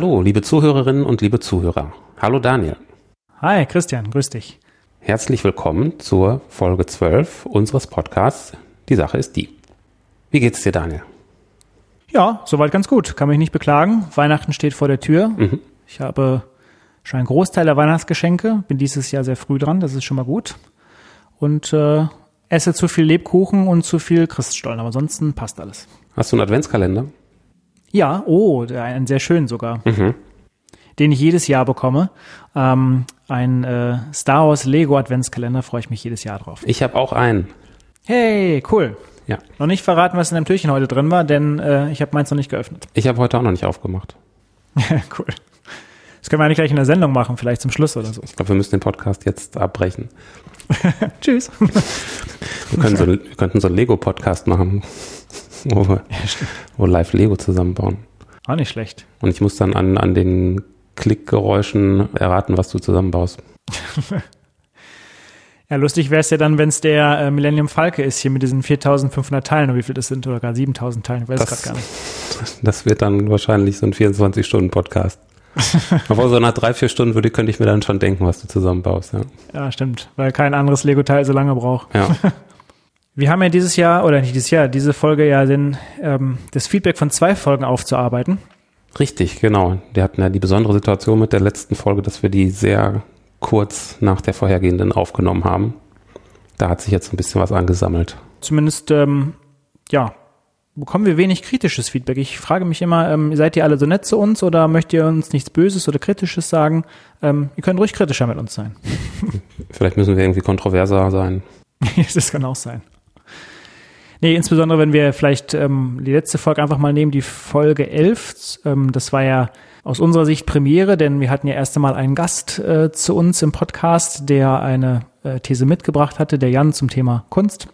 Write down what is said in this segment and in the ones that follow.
Hallo, liebe Zuhörerinnen und liebe Zuhörer. Hallo Daniel. Hi, Christian, grüß dich. Herzlich willkommen zur Folge 12 unseres Podcasts. Die Sache ist die. Wie geht's dir, Daniel? Ja, soweit ganz gut. Kann mich nicht beklagen. Weihnachten steht vor der Tür. Mhm. Ich habe schon einen Großteil der Weihnachtsgeschenke. Bin dieses Jahr sehr früh dran. Das ist schon mal gut. Und äh, esse zu viel Lebkuchen und zu viel Christstollen. Aber ansonsten passt alles. Hast du einen Adventskalender? Ja, oh, der- einen sehr schönen sogar. Mhm. Den ich jedes Jahr bekomme. Ähm, ein äh, Star Wars Lego Adventskalender. Freue ich mich jedes Jahr drauf. Ich habe auch einen. Hey, cool. Ja. Noch nicht verraten, was in dem Türchen heute drin war, denn äh, ich habe meins noch nicht geöffnet. Ich habe heute auch noch nicht aufgemacht. cool. Das können wir eigentlich gleich in der Sendung machen, vielleicht zum Schluss oder so. Ich glaube, wir müssen den Podcast jetzt abbrechen. Tschüss. Wir, können so, wir könnten so einen Lego-Podcast machen, wo wir wo live Lego zusammenbauen. Auch nicht schlecht. Und ich muss dann an, an den Klickgeräuschen erraten, was du zusammenbaust. Ja, lustig wäre es ja dann, wenn es der äh, Millennium Falke ist, hier mit diesen 4500 Teilen, oder wie viel das sind, oder gar 7000 Teilen, ich weiß es gerade gar nicht. Das wird dann wahrscheinlich so ein 24-Stunden-Podcast. Aber so nach drei, vier Stunden würde, könnte ich mir dann schon denken, was du zusammenbaust. Ja. Ja, stimmt, weil kein anderes Lego-Teil so lange braucht. ja. Wir haben ja dieses Jahr, oder nicht dieses Jahr, diese Folge ja den, ähm, das Feedback von zwei Folgen aufzuarbeiten. Richtig, genau. Wir hatten ja die besondere Situation mit der letzten Folge, dass wir die sehr kurz nach der vorhergehenden aufgenommen haben. Da hat sich jetzt ein bisschen was angesammelt. Zumindest, ähm, ja, bekommen wir wenig kritisches Feedback. Ich frage mich immer, ähm, seid ihr alle so nett zu uns oder möchtet ihr uns nichts Böses oder Kritisches sagen? Ähm, ihr könnt ruhig kritischer mit uns sein. Vielleicht müssen wir irgendwie kontroverser sein. das kann auch sein. Nee, insbesondere wenn wir vielleicht ähm, die letzte Folge einfach mal nehmen, die Folge 11. Ähm, das war ja aus unserer Sicht Premiere, denn wir hatten ja erst einmal einen Gast äh, zu uns im Podcast, der eine äh, These mitgebracht hatte, der Jan zum Thema Kunst.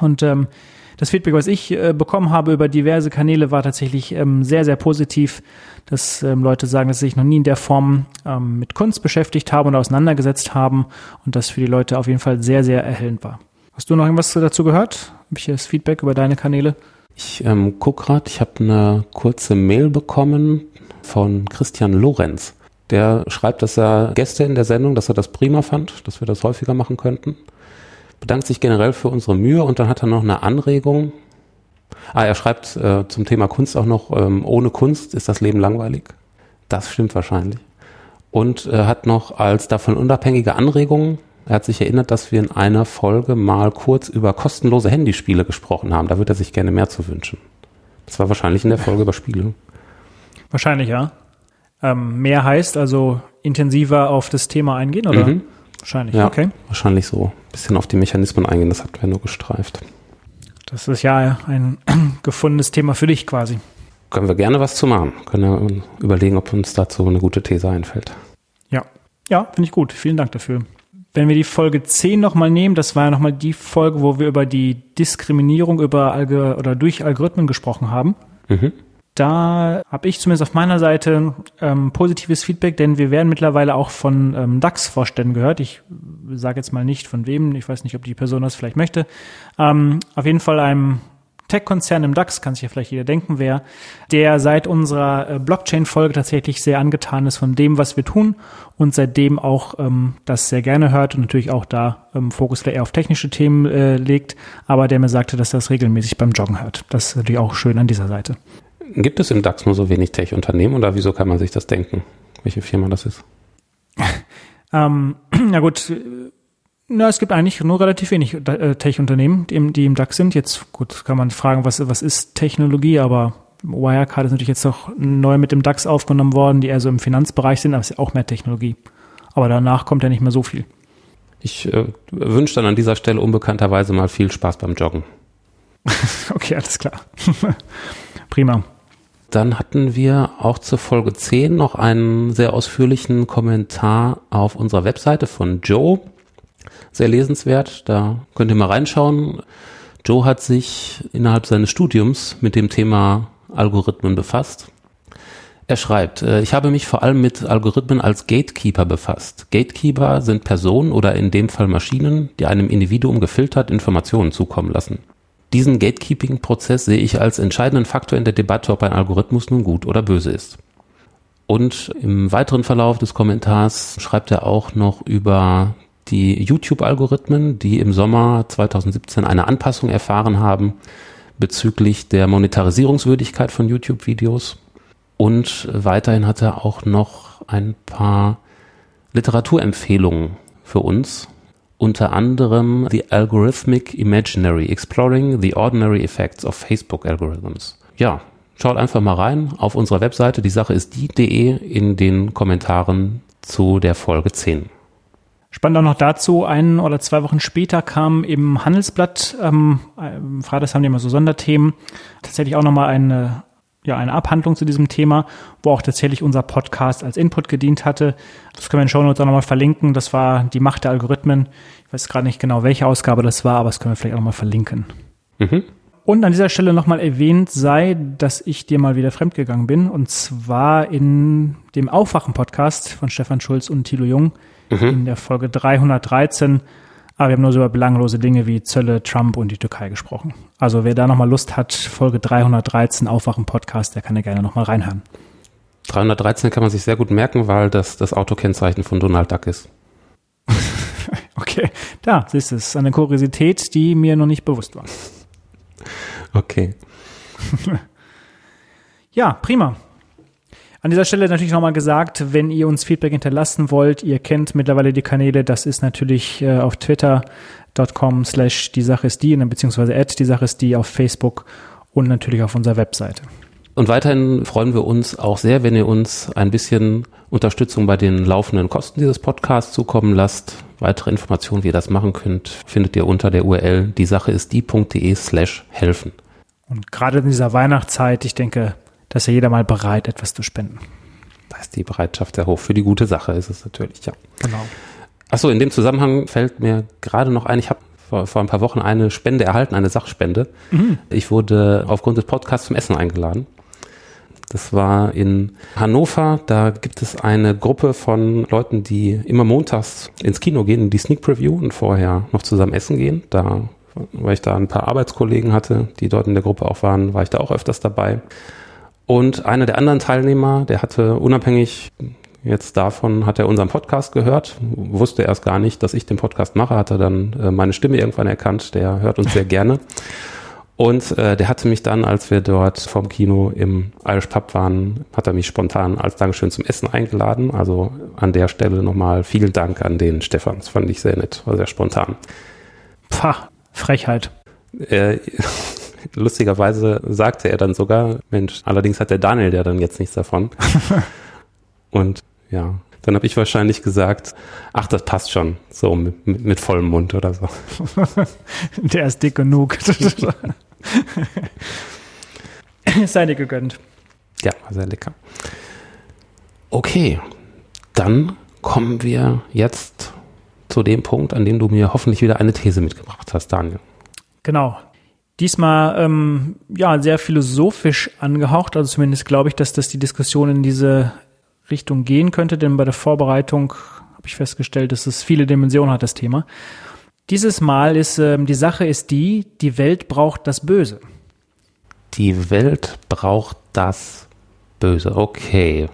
Und ähm, das Feedback, was ich äh, bekommen habe über diverse Kanäle, war tatsächlich ähm, sehr, sehr positiv, dass ähm, Leute sagen, dass sie sich noch nie in der Form ähm, mit Kunst beschäftigt haben und auseinandergesetzt haben und das für die Leute auf jeden Fall sehr, sehr erhellend war. Hast du noch irgendwas dazu gehört? Habe ich das Feedback über deine Kanäle? Ich ähm, guck gerade, ich habe eine kurze Mail bekommen von Christian Lorenz. Der schreibt, dass er Gäste in der Sendung, dass er das prima fand, dass wir das häufiger machen könnten. Bedankt sich generell für unsere Mühe und dann hat er noch eine Anregung. Ah, er schreibt äh, zum Thema Kunst auch noch, ähm, ohne Kunst ist das Leben langweilig. Das stimmt wahrscheinlich. Und äh, hat noch als davon unabhängige Anregung, er hat sich erinnert, dass wir in einer Folge mal kurz über kostenlose Handyspiele gesprochen haben. Da würde er sich gerne mehr zu wünschen. Das war wahrscheinlich in der Folge über Spiele. Wahrscheinlich, ja. Ähm, mehr heißt also intensiver auf das Thema eingehen, oder? Mhm. Wahrscheinlich, Ja, okay. wahrscheinlich so. Ein bisschen auf die Mechanismen eingehen, das hatten wir nur gestreift. Das ist ja ein gefundenes Thema für dich quasi. Können wir gerne was zu machen. Können wir überlegen, ob uns dazu eine gute These einfällt. Ja. Ja, finde ich gut. Vielen Dank dafür. Wenn wir die Folge 10 nochmal nehmen, das war ja nochmal die Folge, wo wir über die Diskriminierung über Alge oder durch Algorithmen gesprochen haben. Mhm. Da habe ich zumindest auf meiner Seite ähm, positives Feedback, denn wir werden mittlerweile auch von ähm, DAX-Vorständen gehört. Ich sage jetzt mal nicht von wem, ich weiß nicht, ob die Person das vielleicht möchte. Ähm, auf jeden Fall einem Tech-Konzern im DAX, kann sich ja vielleicht jeder denken, wer, der seit unserer äh, Blockchain-Folge tatsächlich sehr angetan ist von dem, was wir tun und seitdem auch ähm, das sehr gerne hört und natürlich auch da ähm, Fokus eher auf technische Themen äh, legt, aber der mir sagte, dass er das regelmäßig beim Joggen hört. Das ist natürlich auch schön an dieser Seite. Gibt es im DAX nur so wenig Tech-Unternehmen oder wieso kann man sich das denken? Welche Firma das ist? Ähm, na gut, na, es gibt eigentlich nur relativ wenig äh, Tech-Unternehmen, die, im- die im DAX sind. Jetzt, gut, kann man fragen, was, was ist Technologie, aber Wirecard ist natürlich jetzt auch neu mit dem DAX aufgenommen worden, die eher so im Finanzbereich sind, aber es ist ja auch mehr Technologie. Aber danach kommt ja nicht mehr so viel. Ich äh, wünsche dann an dieser Stelle unbekannterweise mal viel Spaß beim Joggen. Okay, alles klar. Prima. Dann hatten wir auch zur Folge 10 noch einen sehr ausführlichen Kommentar auf unserer Webseite von Joe. Sehr lesenswert, da könnt ihr mal reinschauen. Joe hat sich innerhalb seines Studiums mit dem Thema Algorithmen befasst. Er schreibt, äh, ich habe mich vor allem mit Algorithmen als Gatekeeper befasst. Gatekeeper sind Personen oder in dem Fall Maschinen, die einem Individuum gefiltert Informationen zukommen lassen. Diesen Gatekeeping-Prozess sehe ich als entscheidenden Faktor in der Debatte, ob ein Algorithmus nun gut oder böse ist. Und im weiteren Verlauf des Kommentars schreibt er auch noch über die YouTube-Algorithmen, die im Sommer 2017 eine Anpassung erfahren haben bezüglich der Monetarisierungswürdigkeit von YouTube-Videos. Und weiterhin hat er auch noch ein paar Literaturempfehlungen für uns, unter anderem The Algorithmic Imaginary, Exploring the Ordinary Effects of Facebook Algorithms. Ja, schaut einfach mal rein auf unserer Webseite, die Sache ist die.de in den Kommentaren zu der Folge 10. Spannend auch noch dazu, ein oder zwei Wochen später kam im Handelsblatt, ähm, Freitags haben die immer so Sonderthemen, tatsächlich auch nochmal eine, ja, eine Abhandlung zu diesem Thema, wo auch tatsächlich unser Podcast als Input gedient hatte. Das können wir in Show Notes auch nochmal verlinken. Das war die Macht der Algorithmen. Ich weiß gerade nicht genau, welche Ausgabe das war, aber das können wir vielleicht auch nochmal verlinken. Mhm. Und an dieser Stelle nochmal erwähnt sei, dass ich dir mal wieder fremdgegangen bin. Und zwar in dem Aufwachen-Podcast von Stefan Schulz und Thilo Jung mhm. in der Folge 313 aber wir haben nur so über belanglose Dinge wie Zölle, Trump und die Türkei gesprochen. Also wer da nochmal Lust hat, Folge 313 Aufwachen Podcast, der kann ja gerne nochmal reinhören. 313 kann man sich sehr gut merken, weil das das Autokennzeichen von Donald Duck ist. okay, da siehst du, es eine Kuriosität, die mir noch nicht bewusst war. Okay. ja, prima. An dieser Stelle natürlich nochmal gesagt, wenn ihr uns Feedback hinterlassen wollt, ihr kennt mittlerweile die Kanäle, das ist natürlich äh, auf twitter.com slash die Sache ist die, beziehungsweise at die Sache ist die auf Facebook und natürlich auf unserer Webseite. Und weiterhin freuen wir uns auch sehr, wenn ihr uns ein bisschen Unterstützung bei den laufenden Kosten dieses Podcasts zukommen lasst. Weitere Informationen, wie ihr das machen könnt, findet ihr unter der URL die Sache ist die.de slash helfen. Und gerade in dieser Weihnachtszeit, ich denke, dass ja jeder mal bereit, etwas zu spenden. Da ist die Bereitschaft sehr hoch. Für die gute Sache ist es natürlich, ja. Genau. Achso, in dem Zusammenhang fällt mir gerade noch ein, ich habe vor, vor ein paar Wochen eine Spende erhalten, eine Sachspende. Mhm. Ich wurde aufgrund des Podcasts zum Essen eingeladen. Das war in Hannover. Da gibt es eine Gruppe von Leuten, die immer montags ins Kino gehen, in die Sneak Preview und vorher noch zusammen essen gehen. Da, weil ich da ein paar Arbeitskollegen hatte, die dort in der Gruppe auch waren, war ich da auch öfters dabei. Und einer der anderen Teilnehmer, der hatte unabhängig jetzt davon, hat er unseren Podcast gehört, wusste erst gar nicht, dass ich den Podcast mache, hat er dann äh, meine Stimme irgendwann erkannt, der hört uns sehr gerne. Und äh, der hatte mich dann, als wir dort vom Kino im Irish Pub waren, hat er mich spontan als Dankeschön zum Essen eingeladen. Also an der Stelle nochmal vielen Dank an den Stefan. Das fand ich sehr nett, war sehr spontan. Pfah, Frechheit. Äh, Lustigerweise sagte er dann sogar, Mensch, allerdings hat der Daniel ja dann jetzt nichts davon. Und ja, dann habe ich wahrscheinlich gesagt, ach, das passt schon, so mit, mit, mit vollem Mund oder so. der ist dick genug. Sei dir gegönnt. Ja, war sehr lecker. Okay, dann kommen wir jetzt zu dem Punkt, an dem du mir hoffentlich wieder eine These mitgebracht hast, Daniel. Genau. Diesmal ähm, ja sehr philosophisch angehaucht, also zumindest glaube ich, dass das die Diskussion in diese Richtung gehen könnte, denn bei der Vorbereitung habe ich festgestellt, dass es viele Dimensionen hat, das Thema. Dieses Mal ist ähm, die Sache ist die, die Welt braucht das Böse. Die Welt braucht das Böse. Okay.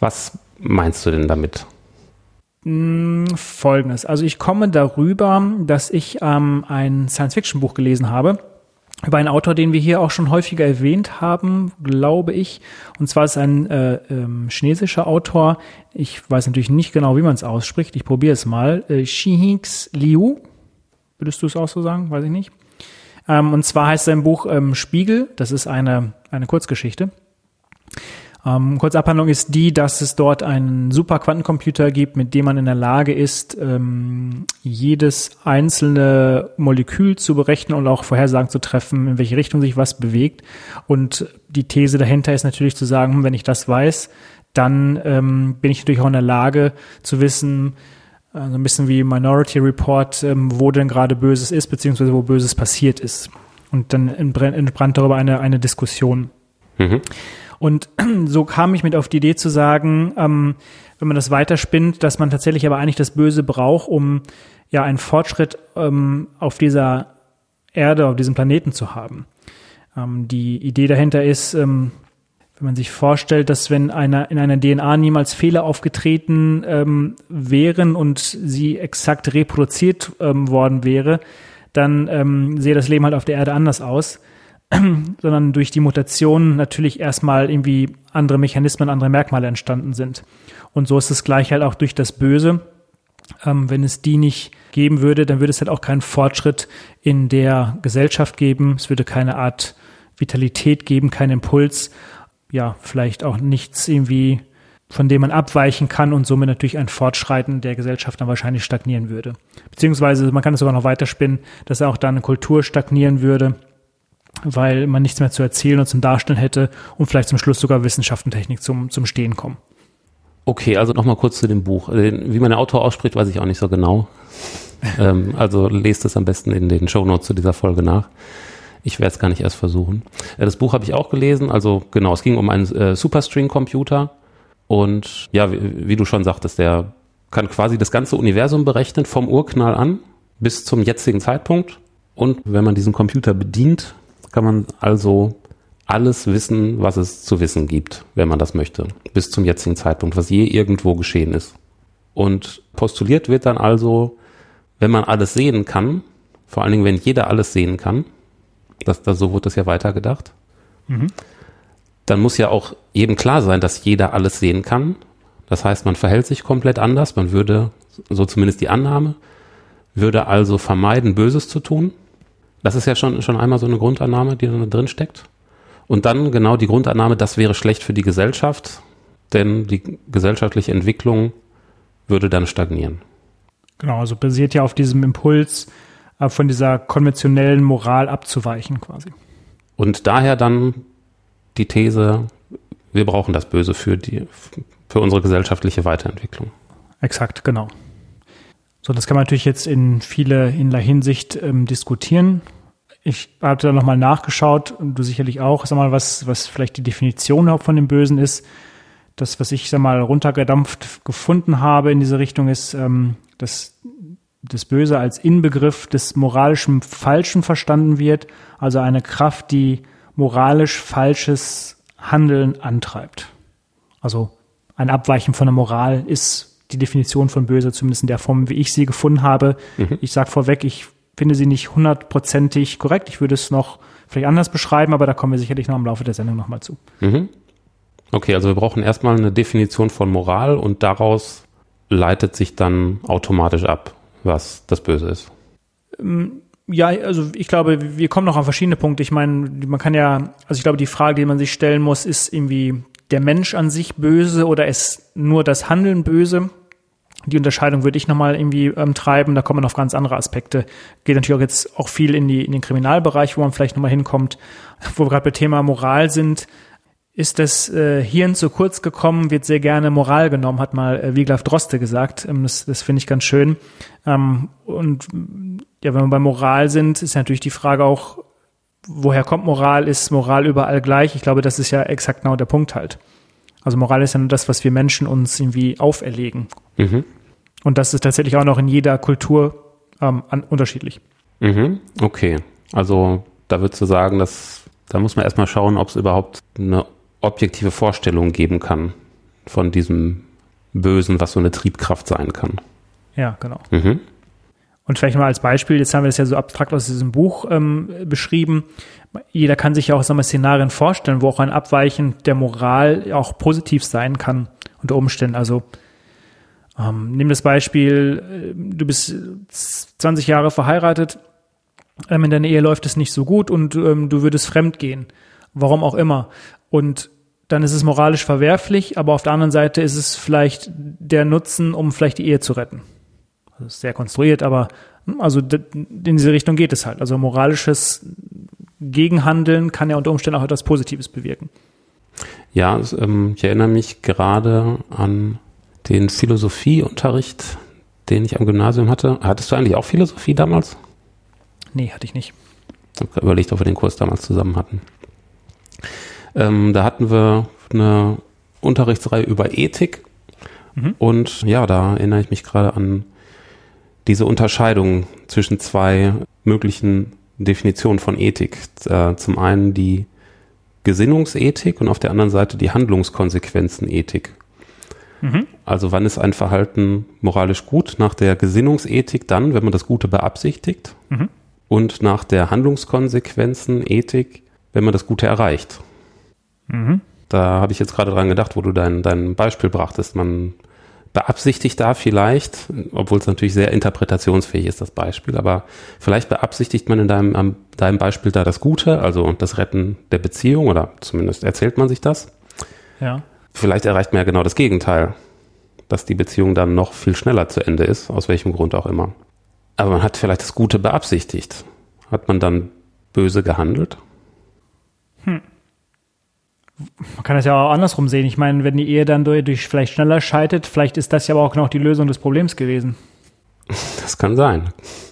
Was meinst du denn damit? Hm, folgendes. Also ich komme darüber, dass ich ähm, ein Science-Fiction-Buch gelesen habe über einen Autor, den wir hier auch schon häufiger erwähnt haben, glaube ich. Und zwar ist ein äh, ähm, chinesischer Autor. Ich weiß natürlich nicht genau, wie man es ausspricht. Ich probiere es mal. Äh, Shihix Liu. Würdest du es auch so sagen? Weiß ich nicht. Ähm, und zwar heißt sein Buch ähm, Spiegel. Das ist eine, eine Kurzgeschichte. Ähm, Kurzabhandlung ist die, dass es dort einen Superquantencomputer gibt, mit dem man in der Lage ist, ähm, jedes einzelne Molekül zu berechnen und auch Vorhersagen zu treffen, in welche Richtung sich was bewegt. Und die These dahinter ist natürlich zu sagen, hm, wenn ich das weiß, dann ähm, bin ich natürlich auch in der Lage zu wissen, äh, so also ein bisschen wie Minority Report, ähm, wo denn gerade Böses ist, beziehungsweise wo Böses passiert ist. Und dann entbrannt darüber eine, eine Diskussion. Mhm. Und so kam ich mit auf die Idee zu sagen, ähm, wenn man das weiterspinnt, dass man tatsächlich aber eigentlich das Böse braucht, um ja einen Fortschritt ähm, auf dieser Erde, auf diesem Planeten zu haben. Ähm, die Idee dahinter ist, ähm, wenn man sich vorstellt, dass wenn einer in einer DNA niemals Fehler aufgetreten ähm, wären und sie exakt reproduziert ähm, worden wäre, dann ähm, sehe das Leben halt auf der Erde anders aus. sondern durch die Mutation natürlich erstmal irgendwie andere Mechanismen, andere Merkmale entstanden sind. Und so ist es gleich halt auch durch das Böse. Ähm, wenn es die nicht geben würde, dann würde es halt auch keinen Fortschritt in der Gesellschaft geben. Es würde keine Art Vitalität geben, keinen Impuls. Ja, vielleicht auch nichts irgendwie, von dem man abweichen kann und somit natürlich ein Fortschreiten der Gesellschaft dann wahrscheinlich stagnieren würde. Beziehungsweise man kann es sogar noch weiterspinnen, dass auch dann eine Kultur stagnieren würde weil man nichts mehr zu erzählen und zum Darstellen hätte und vielleicht zum Schluss sogar Wissenschaft und Technik zum, zum Stehen kommen. Okay, also nochmal kurz zu dem Buch. Äh, wie man der Autor ausspricht, weiß ich auch nicht so genau. ähm, also lest es am besten in den Show Notes zu dieser Folge nach. Ich werde es gar nicht erst versuchen. Äh, das Buch habe ich auch gelesen. Also genau, es ging um einen äh, Superstring-Computer. Und ja, wie, wie, du schon sagtest, der kann quasi das ganze Universum berechnen, vom Urknall an bis zum jetzigen Zeitpunkt. Und wenn man diesen Computer bedient, kann man also alles wissen, was es zu wissen gibt, wenn man das möchte, bis zum jetzigen Zeitpunkt, was je irgendwo geschehen ist. Und postuliert wird dann also, wenn man alles sehen kann, vor allen Dingen, wenn jeder alles sehen kann, das, das, so wurde das ja weitergedacht, mhm. dann muss ja auch jedem klar sein, dass jeder alles sehen kann. Das heißt, man verhält sich komplett anders, man würde, so zumindest die Annahme, würde also vermeiden, Böses zu tun, das ist ja schon, schon einmal so eine Grundannahme, die da drin steckt. Und dann genau die Grundannahme, das wäre schlecht für die Gesellschaft, denn die gesellschaftliche Entwicklung würde dann stagnieren. Genau, also basiert ja auf diesem Impuls, äh, von dieser konventionellen Moral abzuweichen quasi. Und daher dann die These, wir brauchen das Böse für die, für unsere gesellschaftliche Weiterentwicklung. Exakt, genau. So, das kann man natürlich jetzt in viele in der Hinsicht ähm, diskutieren. Ich habe da nochmal nachgeschaut und du sicherlich auch, sag mal, was, was vielleicht die Definition von dem Bösen ist. Das, was ich sag mal runtergedampft gefunden habe in diese Richtung, ist, ähm, dass das Böse als Inbegriff des moralischen Falschen verstanden wird, also eine Kraft, die moralisch falsches Handeln antreibt. Also ein Abweichen von der Moral ist die Definition von Böse, zumindest in der Form, wie ich sie gefunden habe. Mhm. Ich sage vorweg, ich finde sie nicht hundertprozentig korrekt. Ich würde es noch vielleicht anders beschreiben, aber da kommen wir sicherlich noch im Laufe der Sendung nochmal zu. Mhm. Okay, also wir brauchen erstmal eine Definition von Moral und daraus leitet sich dann automatisch ab, was das Böse ist. Ähm, ja, also ich glaube, wir kommen noch an verschiedene Punkte. Ich meine, man kann ja, also ich glaube, die Frage, die man sich stellen muss, ist irgendwie der Mensch an sich böse oder ist nur das Handeln böse? Die Unterscheidung würde ich nochmal irgendwie ähm, treiben. Da kommen auf ganz andere Aspekte. Geht natürlich auch jetzt auch viel in, die, in den Kriminalbereich, wo man vielleicht nochmal hinkommt. Wo wir gerade bei Thema Moral sind, ist das äh, Hirn zu kurz gekommen, wird sehr gerne Moral genommen, hat mal äh, Wiglaf Droste gesagt. Ähm, das das finde ich ganz schön. Ähm, und ja, wenn wir bei Moral sind, ist natürlich die Frage auch, woher kommt Moral? Ist Moral überall gleich? Ich glaube, das ist ja exakt genau der Punkt halt. Also Moral ist ja nur das, was wir Menschen uns irgendwie auferlegen. Mhm. Und das ist tatsächlich auch noch in jeder Kultur ähm, an, unterschiedlich. Mhm. Okay. Also da würdest du sagen, dass da muss man erstmal schauen, ob es überhaupt eine objektive Vorstellung geben kann von diesem Bösen, was so eine Triebkraft sein kann. Ja, genau. Mhm. Und vielleicht mal als Beispiel, jetzt haben wir das ja so abstrakt aus diesem Buch ähm, beschrieben. Jeder kann sich ja auch sagen wir, Szenarien vorstellen, wo auch ein Abweichen der Moral auch positiv sein kann unter Umständen. Also ähm, nimm das Beispiel, äh, du bist 20 Jahre verheiratet, ähm, in deiner Ehe läuft es nicht so gut und ähm, du würdest fremd gehen. Warum auch immer. Und dann ist es moralisch verwerflich, aber auf der anderen Seite ist es vielleicht der Nutzen, um vielleicht die Ehe zu retten. Das ist sehr konstruiert, aber hm, also in diese Richtung geht es halt. Also moralisches Gegenhandeln kann ja unter Umständen auch etwas Positives bewirken. Ja, ähm, ich erinnere mich gerade an den Philosophieunterricht, den ich am Gymnasium hatte. Hattest du eigentlich auch Philosophie damals? Nee, hatte ich nicht. Ich habe überlegt, ob wir den Kurs damals zusammen hatten. Ähm, da hatten wir eine Unterrichtsreihe über Ethik. Mhm. Und ja, da erinnere ich mich gerade an diese Unterscheidung zwischen zwei möglichen Definitionen von Ethik. Äh, zum einen die Gesinnungsethik und auf der anderen Seite die Handlungskonsequenzenethik. Mhm. Also wann ist ein Verhalten moralisch gut? Nach der Gesinnungsethik dann, wenn man das Gute beabsichtigt. Mhm. Und nach der Handlungskonsequenzenethik, wenn man das Gute erreicht. Mhm. Da habe ich jetzt gerade dran gedacht, wo du dein, dein Beispiel brachtest. Man beabsichtigt da vielleicht, obwohl es natürlich sehr interpretationsfähig ist, das Beispiel, aber vielleicht beabsichtigt man in deinem, deinem Beispiel da das Gute, also das Retten der Beziehung oder zumindest erzählt man sich das. Ja. Vielleicht erreicht man ja genau das Gegenteil, dass die Beziehung dann noch viel schneller zu Ende ist, aus welchem Grund auch immer. Aber man hat vielleicht das Gute beabsichtigt. Hat man dann böse gehandelt? Hm. Man kann das ja auch andersrum sehen. Ich meine, wenn die Ehe dann durch, durch vielleicht schneller scheitert, vielleicht ist das ja aber auch noch die Lösung des Problems gewesen. Das kann sein.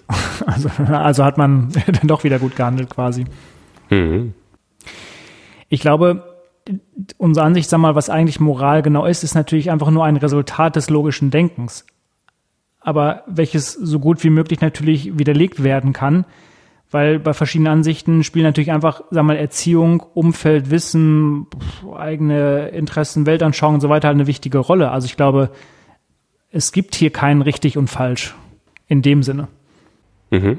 Also, also hat man dann doch wieder gut gehandelt quasi. Mhm. Ich glaube, unsere Ansicht, sag mal, was eigentlich Moral genau ist, ist natürlich einfach nur ein Resultat des logischen Denkens. Aber welches so gut wie möglich natürlich widerlegt werden kann, weil bei verschiedenen Ansichten spielen natürlich einfach, sag mal, Erziehung, Umfeld, Wissen, eigene Interessen, Weltanschauung und so weiter halt eine wichtige Rolle. Also ich glaube, es gibt hier kein richtig und falsch in dem Sinne. Mhm.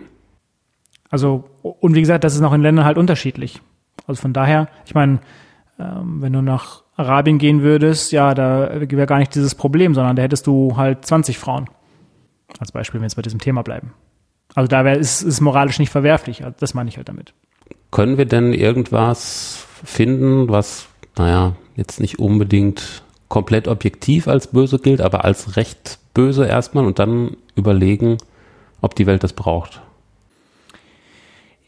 Also, und wie gesagt, das ist noch in Ländern halt unterschiedlich. Also von daher, ich meine, ähm, wenn du nach Arabien gehen würdest, ja, da wäre gar nicht dieses Problem, sondern da hättest du halt 20 Frauen. Als Beispiel, wenn wir jetzt bei diesem Thema bleiben. Also da wäre ist, ist moralisch nicht verwerflich. Also das meine ich halt damit. Können wir denn irgendwas finden, was, naja, jetzt nicht unbedingt komplett objektiv als böse gilt, aber als recht böse erstmal und dann überlegen, ob die Welt das braucht?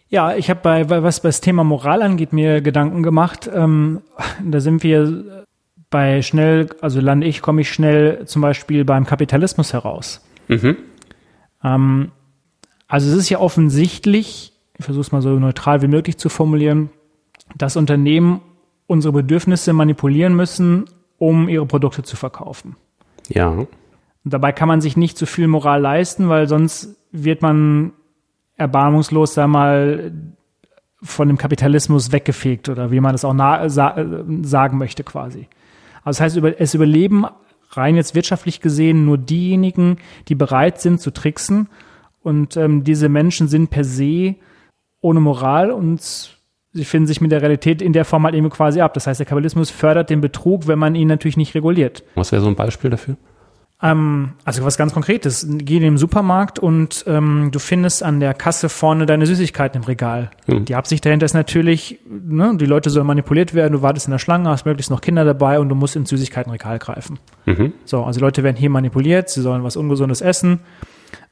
Ja, ich habe bei, was das Thema Moral angeht, mir Gedanken gemacht. Ähm, da sind wir bei schnell, also lande ich, komme ich schnell zum Beispiel beim Kapitalismus heraus. Mhm. Ähm, also es ist ja offensichtlich, ich versuche es mal so neutral wie möglich zu formulieren, dass Unternehmen unsere Bedürfnisse manipulieren müssen, um ihre Produkte zu verkaufen. Ja. Und dabei kann man sich nicht zu so viel Moral leisten, weil sonst wird man erbarmungslos, sag mal, von dem Kapitalismus weggefegt oder wie man es auch sa sagen möchte quasi. Also das heißt, es überleben rein jetzt wirtschaftlich gesehen nur diejenigen, die bereit sind zu tricksen und ähm, diese Menschen sind per se ohne Moral und sie finden sich mit der Realität in der Form halt eben quasi ab. Das heißt, der Kapitalismus fördert den Betrug, wenn man ihn natürlich nicht reguliert. Was wäre so ein Beispiel dafür? Ähm, also was ganz Konkretes. Geh in den Supermarkt und ähm, du findest an der Kasse vorne deine Süßigkeiten im Regal. Mhm. Die Absicht dahinter ist natürlich, ne, die Leute sollen manipuliert werden, du wartest in der Schlange, hast möglichst noch Kinder dabei und du musst ins Süßigkeitenregal greifen. Mhm. So, also die Leute werden hier manipuliert, sie sollen was Ungesundes essen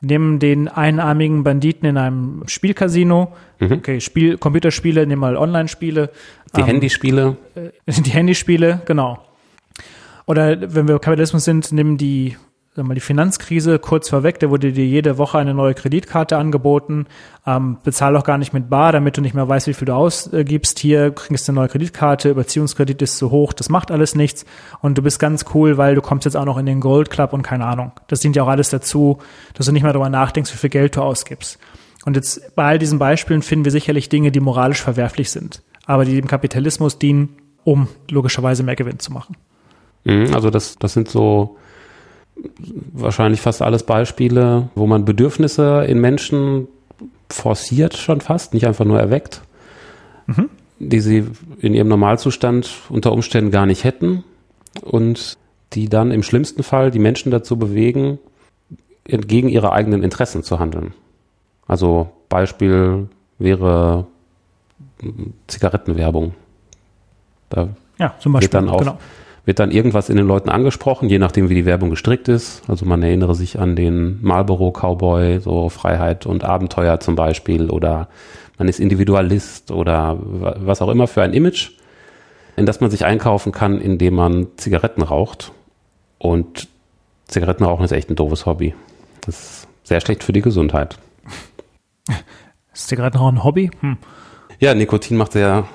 nehmen den einarmigen Banditen in einem Spielcasino. Mhm. Okay, Spiel, Computerspiele, nehmen mal Online-Spiele. Die ähm, Handyspiele. Äh, die Handyspiele, genau. Oder wenn wir Kapitalismus sind, nehmen die sag mal, die Finanzkrise kurz vorweg, da wurde dir jede Woche eine neue Kreditkarte angeboten. Ähm, bezahl auch gar nicht mit Bar, damit du nicht mehr weißt, wie viel du ausgibst. Hier kriegst du eine neue Kreditkarte, Überziehungskredit ist zu hoch, das macht alles nichts. Und du bist ganz cool, weil du kommst jetzt auch noch in den Gold Club und keine Ahnung. Das dient ja auch alles dazu, dass du nicht mehr darüber nachdenkst, wie viel Geld du ausgibst. Und jetzt bei all diesen Beispielen finden wir sicherlich Dinge, die moralisch verwerflich sind, aber die dem Kapitalismus dienen, um logischerweise mehr Gewinn zu machen. Mhm, also das, das sind so wahrscheinlich fast alles Beispiele, wo man Bedürfnisse in Menschen forciert schon fast, nicht einfach nur erweckt, mhm. die sie in ihrem Normalzustand unter Umständen gar nicht hätten und die dann im schlimmsten Fall die Menschen dazu bewegen, entgegen ihrer eigenen Interessen zu handeln. Also Beispiel wäre Zigarettenwerbung. Da Ja, zum Beispiel. Wird dann, auf, genau. Wird dann irgendwas in den Leuten angesprochen, je nachdem, wie die Werbung gestrickt ist. Also man erinnere sich an den Marlboro Cowboy, so Freiheit und Abenteuer zum Beispiel, oder man ist Individualist oder was auch immer für ein Image, in das man sich einkaufen kann, indem man Zigaretten raucht. Und Zigarettenrauchen ist echt ein doofes Hobby. Das ist sehr schlecht für die Gesundheit. Ist Zigarettenrauchen ein Hobby? Hm. Ja, Nikotin macht sehr,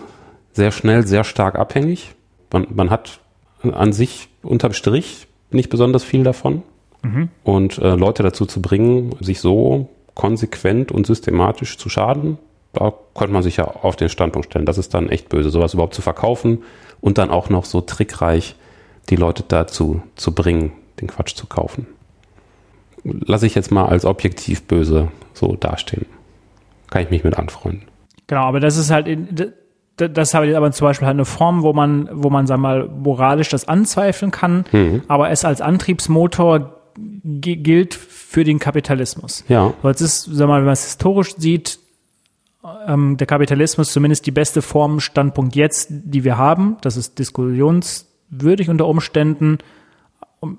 sehr schnell, sehr stark abhängig. Man, man hat an sich unterm Strich nicht besonders viel davon. Mhm. Und äh, Leute dazu zu bringen, sich so konsequent und systematisch zu schaden, da könnte man sich ja auf den Standpunkt stellen. Das ist dann echt böse, sowas überhaupt zu verkaufen und dann auch noch so trickreich die Leute dazu zu bringen, den Quatsch zu kaufen. Lasse ich jetzt mal als objektiv böse so dastehen. Kann ich mich mit anfreunden. Genau, aber das ist halt, in, das habe ich aber zum Beispiel halt eine Form, wo man, wo man, sag mal, moralisch das anzweifeln kann, mhm. aber es als Antriebsmotor gilt für den Kapitalismus. Ja. So, jetzt ist, sag mal, wenn man es historisch sieht, ähm, der Kapitalismus zumindest die beste Form, Standpunkt jetzt, die wir haben. Das ist diskussionswürdig unter Umständen.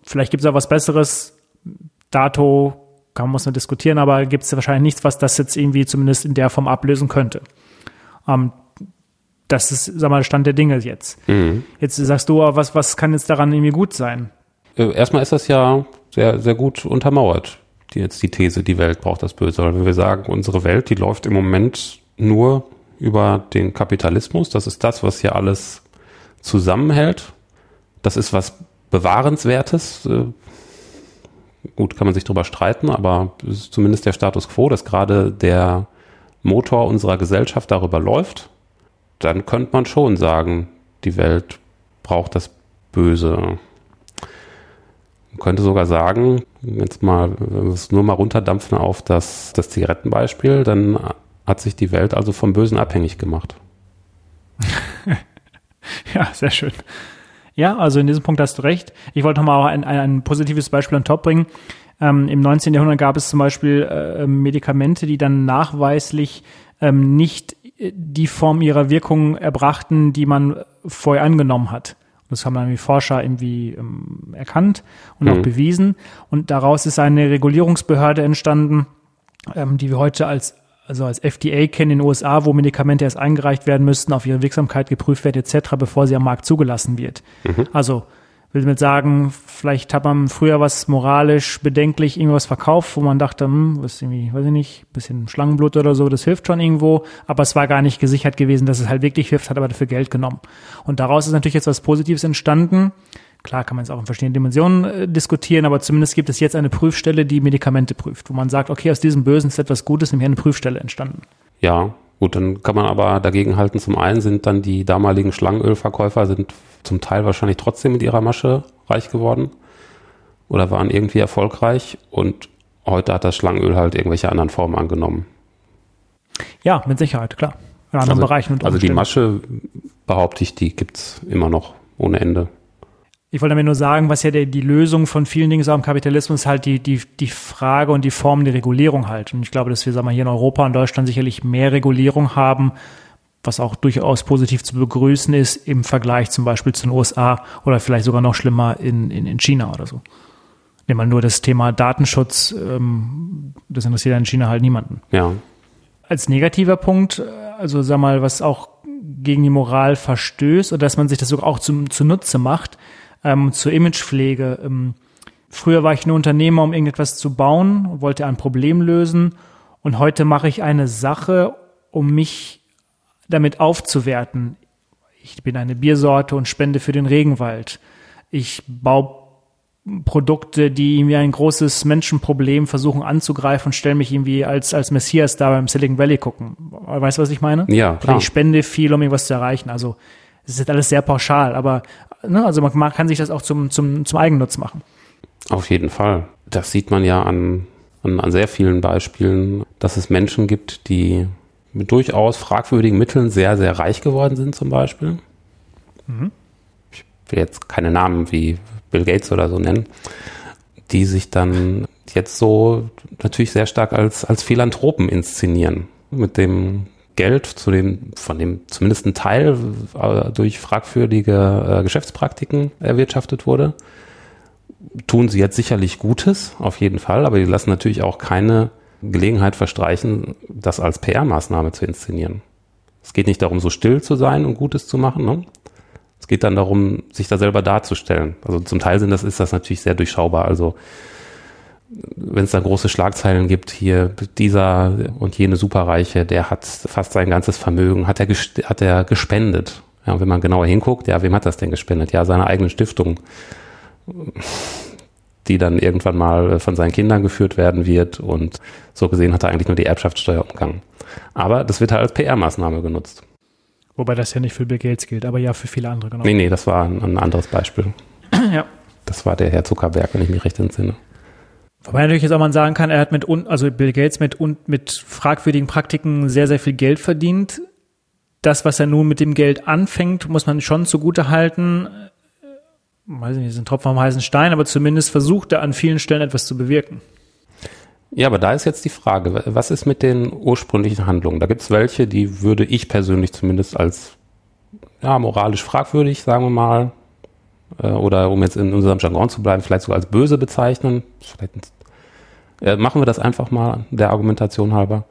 Vielleicht gibt es auch was Besseres. Dato kann man muss noch diskutieren, aber gibt es wahrscheinlich nichts, was das jetzt irgendwie zumindest in der Form ablösen könnte. Ähm, das ist, sag mal, der Stand der Dinge jetzt. Mhm. Jetzt sagst du, was, was kann jetzt daran irgendwie gut sein? Äh, erstmal ist das ja sehr, sehr gut untermauert, die, jetzt die These, die Welt braucht das Böse. Weil wir sagen, unsere Welt, die läuft im Moment nur über den Kapitalismus. Das ist das, was hier alles zusammenhält. Das ist was Bewahrenswertes. Äh, gut, kann man sich drüber streiten, aber es ist zumindest der Status quo, dass gerade der Motor unserer Gesellschaft darüber läuft. Dann könnte man schon sagen, die Welt braucht das Böse. Man könnte sogar sagen, jetzt mal, wenn wir es nur mal runterdampfen auf das, das Zigarettenbeispiel, dann hat sich die Welt also vom Bösen abhängig gemacht. ja, sehr schön. Ja, also in diesem Punkt hast du recht. Ich wollte nochmal ein, ein, ein positives Beispiel an top bringen. Ähm, Im 19. Jahrhundert gab es zum Beispiel äh, Medikamente, die dann nachweislich ähm, nicht die Form ihrer Wirkung erbrachten, die man vorher angenommen hat. Das haben dann die Forscher irgendwie ähm, erkannt und mhm. auch bewiesen. Und daraus ist eine Regulierungsbehörde entstanden, ähm, die wir heute als also als FDA kennen in den USA, wo Medikamente erst eingereicht werden müssten, auf ihre Wirksamkeit geprüft wird etc., bevor sie am Markt zugelassen wird. Mhm. Also will damit sagen, vielleicht hat man früher was moralisch bedenklich irgendwas verkauft, wo man dachte, hm, was irgendwie, weiß ich nicht, bisschen Schlangenblut oder so, das hilft schon irgendwo, aber es war gar nicht gesichert gewesen, dass es halt wirklich hilft, hat aber dafür Geld genommen. Und daraus ist natürlich jetzt was Positives entstanden. Klar kann man es auch in verschiedenen Dimensionen äh, diskutieren, aber zumindest gibt es jetzt eine Prüfstelle, die Medikamente prüft, wo man sagt, okay, aus diesem Bösen ist etwas Gutes, nämlich eine Prüfstelle entstanden. Ja, gut, dann kann man aber dagegen halten, zum einen sind dann die damaligen Schlangenölverkäufer sind zum Teil wahrscheinlich trotzdem mit ihrer Masche reich geworden oder waren irgendwie erfolgreich und heute hat das Schlangenöl halt irgendwelche anderen Formen angenommen. Ja, mit Sicherheit, klar. In anderen also, Bereichen und Also die Masche, behaupte ich, die gibt's immer noch ohne Ende. Ich wollte damit nur sagen, was ja der, die Lösung von vielen Dingen ist am Kapitalismus halt die, die, die Frage und die Form der Regulierung halt. Und ich glaube, dass wir, sagen wir, hier in Europa und Deutschland sicherlich mehr Regulierung haben, was auch durchaus positiv zu begrüßen ist im Vergleich zum Beispiel zu den USA oder vielleicht sogar noch schlimmer in, in, in China oder so. Nehmen wir nur das Thema Datenschutz, ähm, das interessiert in China halt niemanden. Ja. Als negativer Punkt, also sag mal, was auch gegen die Moral verstößt oder dass man sich das sogar auch zum, zunutze macht, ähm, zur Imagepflege. Ähm, früher war ich nur Unternehmer, um irgendetwas zu bauen, wollte ein Problem lösen und heute mache ich eine Sache, um mich damit aufzuwerten. Ich bin eine Biersorte und spende für den Regenwald. Ich baue Produkte, die irgendwie ein großes Menschenproblem versuchen anzugreifen und stelle mich irgendwie als, als Messias da beim Silicon Valley gucken. Weißt du, was ich meine? Ja, klar. ich spende viel, um irgendwas zu erreichen. Also es ist jetzt alles sehr pauschal, aber ne, also man, kann sich das auch zum, zum, zum Eigennutz machen. Auf jeden Fall. Das sieht man ja an, an, an sehr vielen Beispielen, dass es Menschen gibt, die mit durchaus fragwürdigen Mitteln sehr, sehr reich geworden sind, zum Beispiel. Mhm. Ich will jetzt keine Namen wie Bill Gates oder so nennen, die sich dann jetzt so natürlich sehr stark als, als Philanthropen inszenieren. Mit dem Geld, zu dem, von dem zumindest ein Teil äh, durch fragwürdige äh, Geschäftspraktiken erwirtschaftet wurde. Tun sie jetzt sicherlich Gutes, auf jeden Fall, aber die lassen natürlich auch keine Gelegenheit verstreichen, das als PR-Maßnahme zu inszenieren. Es geht nicht darum, so still zu sein und Gutes zu machen. Ne? Es geht dann darum, sich da selber darzustellen. Also zum Teil sind das, ist das natürlich sehr durchschaubar. Also wenn es da große Schlagzeilen gibt, hier dieser und jene Superreiche, der hat fast sein ganzes Vermögen, hat er, hat er gespendet. Ja, wenn man genauer hinguckt, ja, wem hat das denn gespendet? Ja, seine eigene Stiftung, die dann irgendwann mal von seinen Kindern geführt werden wird und so gesehen hat er eigentlich nur die Erbschaftssteuer umgangen. Aber das wird halt als PR-Maßnahme genutzt. Wobei das ja nicht für Bill Gates gilt, aber ja für viele andere genau. Nee, nee, das war ein, ein anderes Beispiel. ja. Das war der Herr Zuckerberg, wenn ich mich recht entsinne. Wobei natürlich jetzt auch man sagen kann, er hat mit, also Bill Gates mit, mit fragwürdigen Praktiken sehr, sehr viel Geld verdient. Das, was er nun mit dem Geld anfängt, muss man schon zugute halten. Weiß nicht, ist ein Tropfen am heißen Stein, aber zumindest versucht er an vielen Stellen etwas zu bewirken. Ja, aber da ist jetzt die Frage, was ist mit den ursprünglichen Handlungen? Da gibt es welche, die würde ich persönlich zumindest als ja, moralisch fragwürdig, sagen wir mal, äh, oder um jetzt in unserem Jargon zu bleiben, vielleicht sogar als böse bezeichnen. Äh, machen wir das einfach mal der Argumentation halber.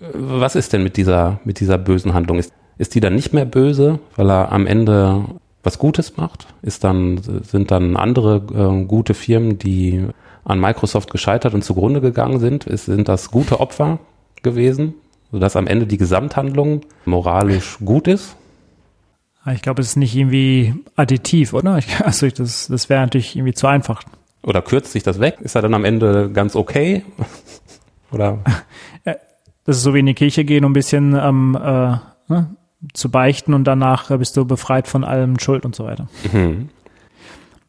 Äh, was ist denn mit dieser, mit dieser bösen Handlung? Ist, ist die dann nicht mehr böse, weil er am Ende was Gutes macht? Ist dann, sind dann andere äh, gute Firmen, die an Microsoft gescheitert und zugrunde gegangen sind, ist, sind das gute Opfer gewesen, sodass am Ende die Gesamthandlung moralisch gut ist. Ich glaube, es ist nicht irgendwie additiv, oder? Ich, also das, das wäre natürlich irgendwie zu einfach. Oder kürzt sich das weg? Ist er dann am Ende ganz okay? oder? Das ist so wie in die Kirche gehen, um ein bisschen ähm, äh, ne, zu beichten und danach bist du befreit von allem Schuld und so weiter. Mhm.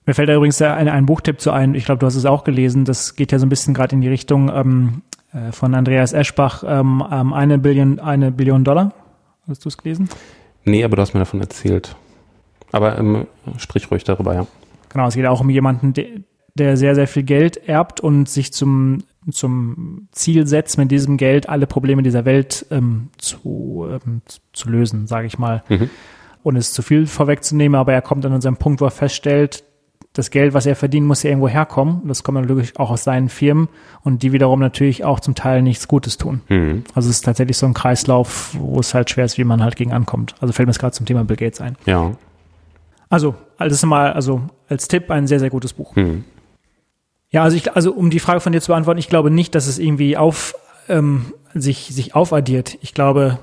Mir fällt da übrigens ein, ein Buchtipp zu ein, ich glaube, du hast es auch gelesen, das geht ja so ein bisschen gerade in die Richtung ähm, äh, von Andreas Eschbach, ähm, ähm, eine Billion, eine Billion Dollar. Hast du es gelesen? Nee, aber du hast mir davon erzählt. Aber ähm, sprich ruhig darüber, ja. Genau, es geht auch um jemanden, der, der sehr, sehr viel Geld erbt und sich zum, zum Ziel setzt, mit diesem Geld alle Probleme dieser Welt ähm, zu, ähm, zu lösen, sage ich mal. Mhm. Und es ist zu viel vorwegzunehmen, aber er kommt an seinem Punkt, wo er feststellt, das Geld, was er verdient, muss ja irgendwo herkommen. Das kommt natürlich auch aus seinen Firmen und die wiederum natürlich auch zum Teil nichts Gutes tun. Mhm. Also es ist tatsächlich so ein Kreislauf, wo es halt schwer ist, wie man halt gegen ankommt. Also fällt mir jetzt gerade zum Thema Bill Gates ein. Ja. Also, alles mal, also als Tipp ein sehr, sehr gutes Buch. Mhm. Ja, also ich, also um die Frage von dir zu beantworten, ich glaube nicht, dass es irgendwie auf, ähm, sich, sich aufaddiert. Ich glaube,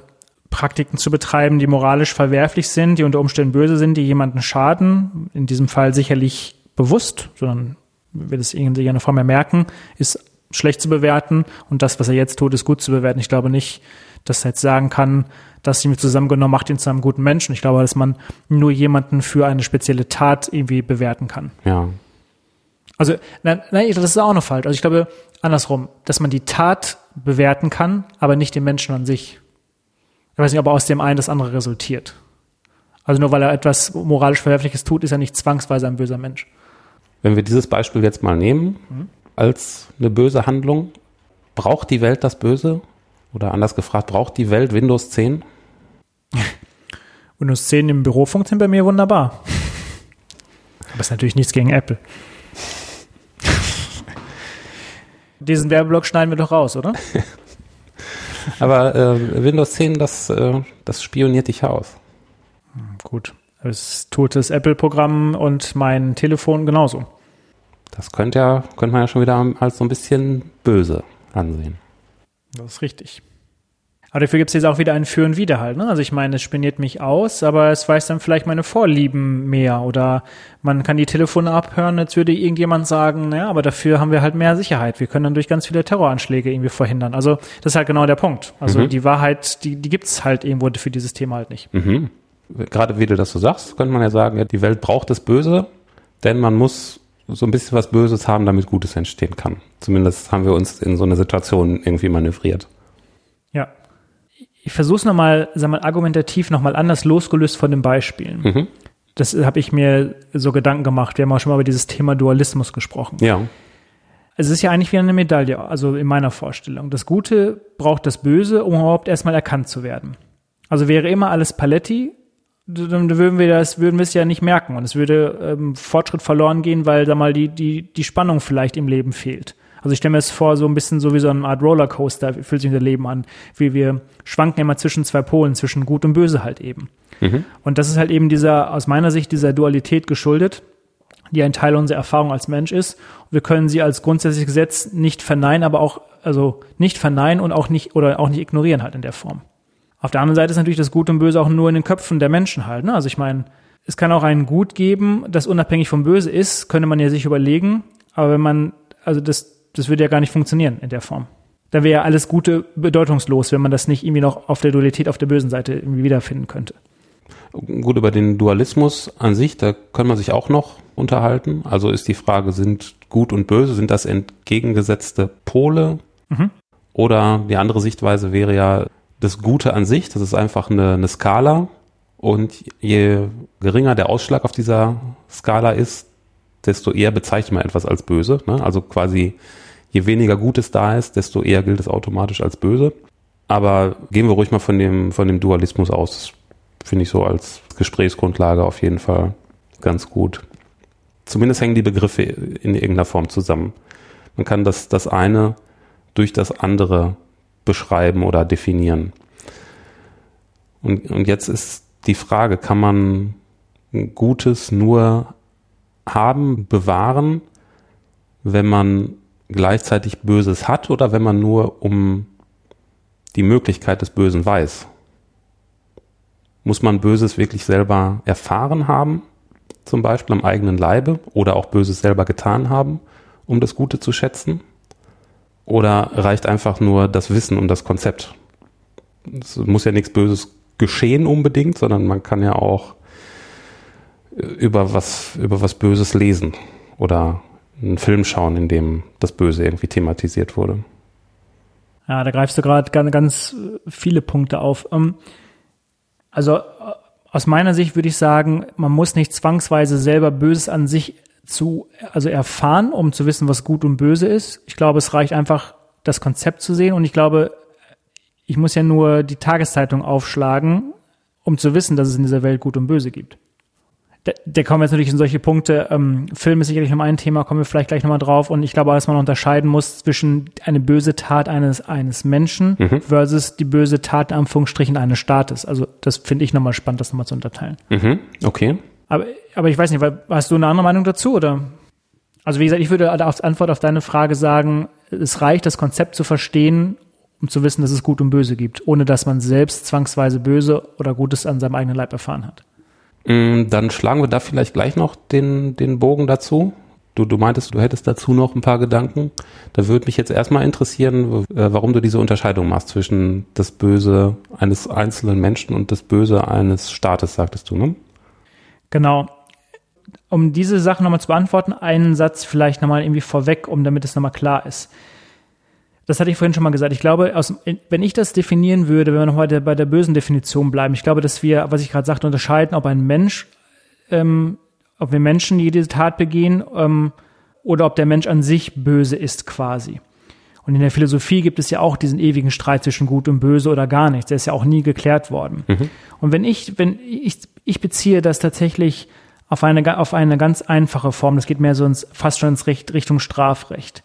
Praktiken zu betreiben, die moralisch verwerflich sind, die unter Umständen böse sind, die jemanden schaden, in diesem Fall sicherlich bewusst, sondern wird es in irgendeiner Form merken, ist schlecht zu bewerten und das, was er jetzt tut, ist gut zu bewerten. Ich glaube nicht, dass er jetzt sagen kann, dass sie mit zusammengenommen macht ihn zu einem guten Menschen. Ich glaube, dass man nur jemanden für eine spezielle Tat irgendwie bewerten kann. Ja. Also, nein, nein, das ist auch noch falsch. Also ich glaube, andersrum, dass man die Tat bewerten kann, aber nicht den Menschen an sich. Ich weiß nicht, ob aus dem einen das andere resultiert. Also nur weil er etwas moralisch Verwerfliches tut, ist er nicht zwangsweise ein böser Mensch. Wenn wir dieses Beispiel jetzt mal nehmen mhm. als eine böse Handlung, braucht die Welt das Böse? Oder anders gefragt, braucht die Welt Windows 10? Windows 10 im Büro funktioniert bei mir wunderbar. Aber es ist natürlich nichts gegen Apple. Diesen Werbeblock schneiden wir doch raus, oder? Aber äh, Windows 10, das, äh, das spioniert dich aus. Gut. Das Apple-Programm und mein Telefon genauso. Das könnte ja, könnte man ja schon wieder als so ein bisschen böse ansehen. Das ist richtig. Aber dafür gibt es jetzt auch wieder ein Für und Wider halt. Ne? Also ich meine, es spinniert mich aus, aber es weiß dann vielleicht meine Vorlieben mehr. Oder man kann die Telefone abhören, als würde irgendjemand sagen, naja, aber dafür haben wir halt mehr Sicherheit. Wir können dann durch ganz viele Terroranschläge irgendwie verhindern. Also das ist halt genau der Punkt. Also mhm. die Wahrheit, die, die gibt es halt irgendwo für dieses Thema halt nicht. Mhm gerade wie du das so sagst, könnte man ja sagen, ja, die Welt braucht das Böse, denn man muss so ein bisschen was Böses haben, damit Gutes entstehen kann. Zumindest haben wir uns in so eine Situation irgendwie manövriert. Ja. Ich versuche es nochmal, sag mal, argumentativ nochmal anders losgelöst von den Beispielen. Mhm. Das habe ich mir so Gedanken gemacht. Wir haben auch schon mal über dieses Thema Dualismus gesprochen. Ja. es ist ja eigentlich wie eine Medaille, also in meiner Vorstellung. Das Gute braucht das Böse, um überhaupt erstmal erkannt zu werden. Also wäre immer alles Paletti, dann würden wir das, würden wir es ja nicht merken und es würde ähm, Fortschritt verloren gehen, weil da mal die, die, die Spannung vielleicht im Leben fehlt. Also ich stelle mir es vor, so ein bisschen so wie so eine Art Rollercoaster fühlt sich unser Leben an, wie wir schwanken immer zwischen zwei Polen, zwischen Gut und Böse halt eben. Mhm. Und das ist halt eben dieser, aus meiner Sicht, dieser Dualität geschuldet, die ein Teil unserer Erfahrung als Mensch ist. Wir können sie als grundsätzliches Gesetz nicht verneinen, aber auch, also nicht verneinen und auch nicht, oder auch nicht ignorieren halt in der Form. Auf der anderen Seite ist natürlich das Gut und Böse auch nur in den Köpfen der Menschen halt. Ne? Also ich meine, es kann auch ein Gut geben, das unabhängig vom Böse ist, könnte man ja sich überlegen. Aber wenn man, also das, das würde ja gar nicht funktionieren in der Form. Da wäre ja alles Gute bedeutungslos, wenn man das nicht irgendwie noch auf der Dualität auf der bösen Seite irgendwie wiederfinden könnte. Gut, über den Dualismus an sich, da kann man sich auch noch unterhalten. Also ist die Frage, sind Gut und Böse, sind das entgegengesetzte Pole? Mhm. Oder die andere Sichtweise wäre ja, das Gute an sich, das ist einfach eine, eine Skala und je geringer der Ausschlag auf dieser Skala ist, desto eher bezeichnet man etwas als böse. Ne? Also quasi je weniger Gutes da ist, desto eher gilt es automatisch als böse. Aber gehen wir ruhig mal von dem, von dem Dualismus aus. Finde ich so als Gesprächsgrundlage auf jeden Fall ganz gut. Zumindest hängen die Begriffe in irgendeiner Form zusammen. Man kann das, das eine durch das andere beschreiben oder definieren. Und, und jetzt ist die Frage, kann man Gutes nur haben, bewahren, wenn man gleichzeitig Böses hat oder wenn man nur um die Möglichkeit des Bösen weiß? Muss man Böses wirklich selber erfahren haben, zum Beispiel am eigenen Leibe, oder auch Böses selber getan haben, um das Gute zu schätzen? Oder reicht einfach nur das Wissen und das Konzept? Es muss ja nichts Böses geschehen unbedingt, sondern man kann ja auch über was, über was Böses lesen oder einen Film schauen, in dem das Böse irgendwie thematisiert wurde. Ja, da greifst du gerade ganz, ganz viele Punkte auf. Ähm, also aus meiner Sicht würde ich sagen, man muss nicht zwangsweise selber Böses an sich zu, also erfahren, um zu wissen, was gut und böse ist. Ich glaube, es reicht einfach, das Konzept zu sehen und ich glaube, ich muss ja nur die Tageszeitung aufschlagen, um zu wissen, dass es in dieser Welt gut und böse gibt. Da, da kommen jetzt natürlich in solche Punkte. Ähm, Film ist sicherlich noch ein Thema, kommen wir vielleicht gleich nochmal drauf. Und ich glaube, dass man unterscheiden muss zwischen eine böse Tat eines, eines Menschen mhm. versus die böse Tat, in Anführungsstrichen, eines Staates. Also das finde ich nochmal spannend, das nochmal zu unterteilen. Mhm. Okay. Aber, aber ich weiß nicht, hast du eine andere Meinung dazu oder? Also wie gesagt, ich würde als Antwort auf deine Frage sagen, es reicht, das Konzept zu verstehen, um zu wissen, dass es Gut und Böse gibt, ohne dass man selbst zwangsweise Böse oder Gutes an seinem eigenen Leib erfahren hat. Mm, dann schlagen wir da vielleicht gleich noch den, den Bogen dazu. Du, du meintest, du hättest dazu noch ein paar Gedanken. Da würde mich jetzt erstmal interessieren, äh, warum du diese Unterscheidung machst zwischen das Böse eines einzelnen Menschen und das Böse eines Staates, sagtest du, ne? Genau. Um diese Sache nochmal zu beantworten, einen Satz vielleicht nochmal irgendwie vorweg, um damit es nochmal klar ist. Das hatte ich vorhin schon mal gesagt. Ich glaube, aus, wenn ich das definieren würde, wenn wir nochmal bei der bösen Definition bleiben, ich glaube, dass wir, was ich gerade sagte, unterscheiden, ob ein Mensch, ähm, ob wir Menschen, die diese Tat begehen, ähm, oder ob der Mensch an sich böse ist quasi. Und in der Philosophie gibt es ja auch diesen ewigen Streit zwischen Gut und Böse oder gar nichts. Der ist ja auch nie geklärt worden. Mhm. Und wenn ich, wenn ich, ich beziehe das tatsächlich auf eine, auf eine ganz einfache Form, das geht mehr so ins, fast schon ins Recht, Richtung Strafrecht.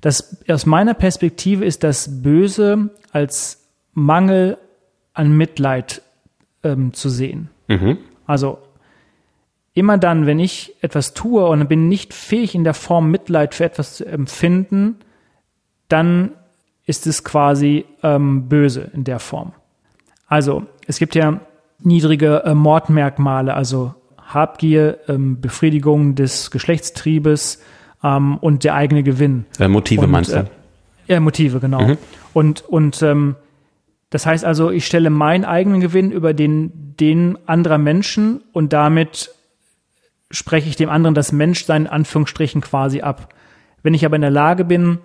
Das, aus meiner Perspektive ist das Böse als Mangel an Mitleid ähm, zu sehen. Mhm. Also immer dann, wenn ich etwas tue und bin nicht fähig in der Form Mitleid für etwas zu empfinden, dann ist es quasi ähm, böse in der Form. Also es gibt ja niedrige äh, Mordmerkmale, also Habgier, ähm, Befriedigung des Geschlechtstriebes, ähm, und der eigene Gewinn. Äh, Motive und, meinst du? Äh, ja, Motive, genau. Mhm. Und, und ähm, das heißt also, ich stelle meinen eigenen Gewinn über den, den anderer Menschen und damit spreche ich dem anderen das Menschsein in Anführungsstrichen quasi ab. Wenn ich aber in der Lage bin,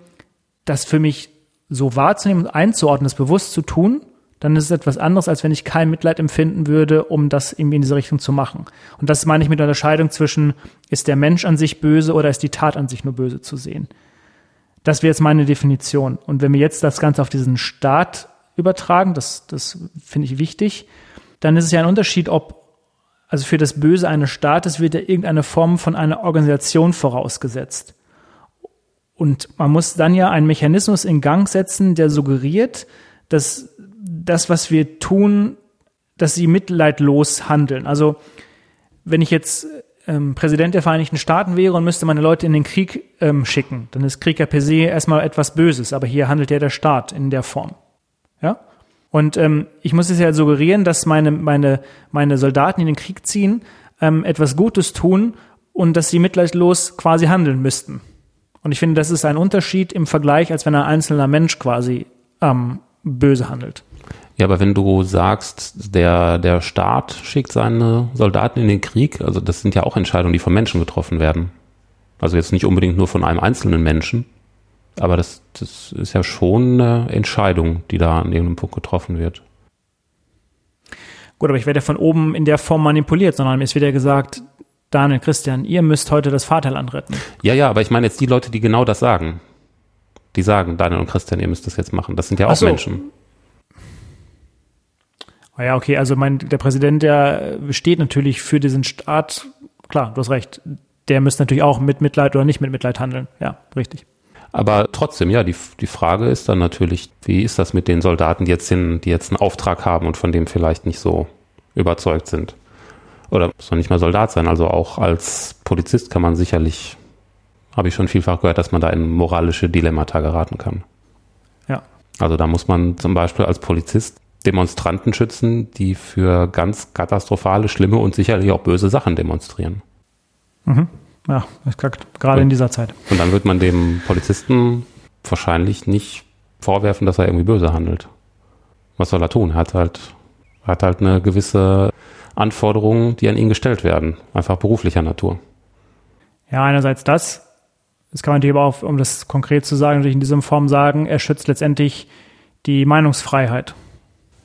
das für mich so wahrzunehmen und einzuordnen, das bewusst zu tun, dann ist es etwas anderes, als wenn ich kein Mitleid empfinden würde, um das irgendwie in diese Richtung zu machen. Und das meine ich mit der Unterscheidung zwischen, ist der Mensch an sich böse oder ist die Tat an sich nur böse zu sehen. Das wäre jetzt meine Definition. Und wenn wir jetzt das Ganze auf diesen Staat übertragen, das, das finde ich wichtig, dann ist es ja ein Unterschied, ob, also für das Böse eines Staates wird ja irgendeine Form von einer Organisation vorausgesetzt. Und man muss dann ja einen Mechanismus in Gang setzen, der suggeriert, dass das, was wir tun, dass sie mitleidlos handeln. Also wenn ich jetzt ähm, Präsident der Vereinigten Staaten wäre und müsste meine Leute in den Krieg ähm, schicken, dann ist Krieg ja per se erstmal etwas Böses, aber hier handelt ja der Staat in der Form. Ja? Und ähm, ich muss es ja suggerieren, dass meine, meine, meine Soldaten in den Krieg ziehen, ähm, etwas Gutes tun und dass sie mitleidlos quasi handeln müssten. Und ich finde, das ist ein Unterschied im Vergleich, als wenn ein einzelner Mensch quasi ähm, böse handelt. Ja, aber wenn du sagst, der, der Staat schickt seine Soldaten in den Krieg, also das sind ja auch Entscheidungen, die von Menschen getroffen werden. Also jetzt nicht unbedingt nur von einem einzelnen Menschen, aber das, das ist ja schon eine Entscheidung, die da an irgendeinem Punkt getroffen wird. Gut, aber ich werde ja von oben in der Form manipuliert, sondern es wird ja gesagt, Daniel, Christian, ihr müsst heute das Vaterland retten. Ja, ja, aber ich meine jetzt die Leute, die genau das sagen. Die sagen, Daniel und Christian, ihr müsst das jetzt machen. Das sind ja auch so. Menschen. Ah ja, okay, also mein, der Präsident, der steht natürlich für diesen Staat. Klar, du hast recht. Der müsste natürlich auch mit Mitleid oder nicht mit Mitleid handeln. Ja, richtig. Aber trotzdem, ja, die, die Frage ist dann natürlich, wie ist das mit den Soldaten, die jetzt, hin, die jetzt einen Auftrag haben und von dem vielleicht nicht so überzeugt sind? Oder muss man nicht mal Soldat sein, also auch als Polizist kann man sicherlich, habe ich schon vielfach gehört, dass man da in moralische Dilemmata geraten kann. Ja. Also da muss man zum Beispiel als Polizist Demonstranten schützen, die für ganz katastrophale, schlimme und sicherlich auch böse Sachen demonstrieren. Mhm. Ja, gerade und, in dieser Zeit. Und dann wird man dem Polizisten wahrscheinlich nicht vorwerfen, dass er irgendwie böse handelt. Was soll er tun? Er hat halt, hat halt eine gewisse Anforderung, die an ihn gestellt werden. Einfach beruflicher Natur. Ja, einerseits das. Das kann man natürlich aber auch, um das konkret zu sagen, natürlich in dieser Form sagen, er schützt letztendlich die Meinungsfreiheit.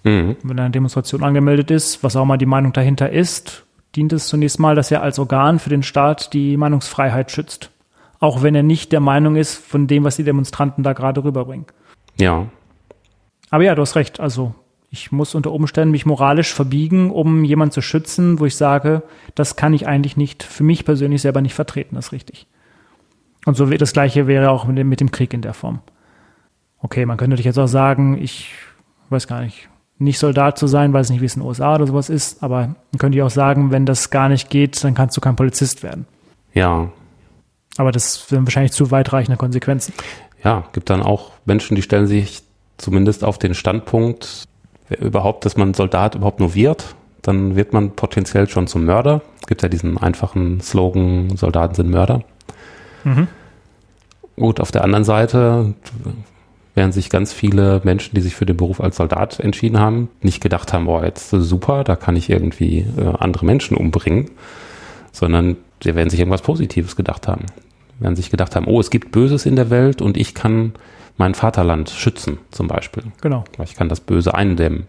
Mhm. Wenn eine Demonstration angemeldet ist, was auch mal die Meinung dahinter ist, dient es zunächst mal, dass er als Organ für den Staat die Meinungsfreiheit schützt. Auch wenn er nicht der Meinung ist von dem, was die Demonstranten da gerade rüberbringen. Ja. Aber ja, du hast recht. Also ich muss unter Umständen mich moralisch verbiegen, um jemanden zu schützen, wo ich sage, das kann ich eigentlich nicht für mich persönlich selber nicht vertreten. Das ist richtig. Und so wird das Gleiche wäre auch mit dem, mit dem Krieg in der Form. Okay, man könnte natürlich jetzt auch sagen, ich weiß gar nicht, nicht Soldat zu sein, weiß nicht, wie es in den USA oder sowas ist, aber dann könnte ich auch sagen, wenn das gar nicht geht, dann kannst du kein Polizist werden. Ja. Aber das sind wahrscheinlich zu weitreichende Konsequenzen. Ja, gibt dann auch Menschen, die stellen sich zumindest auf den Standpunkt, überhaupt, dass man Soldat überhaupt nur wird, dann wird man potenziell schon zum Mörder. Es gibt ja diesen einfachen Slogan, Soldaten sind Mörder. Mhm. Gut, auf der anderen Seite während sich ganz viele Menschen, die sich für den Beruf als Soldat entschieden haben, nicht gedacht haben, oh, jetzt super, da kann ich irgendwie äh, andere Menschen umbringen, sondern sie werden sich irgendwas Positives gedacht haben. Werden sich gedacht haben, oh, es gibt Böses in der Welt und ich kann mein Vaterland schützen, zum Beispiel. Genau. Ich kann das Böse eindämmen.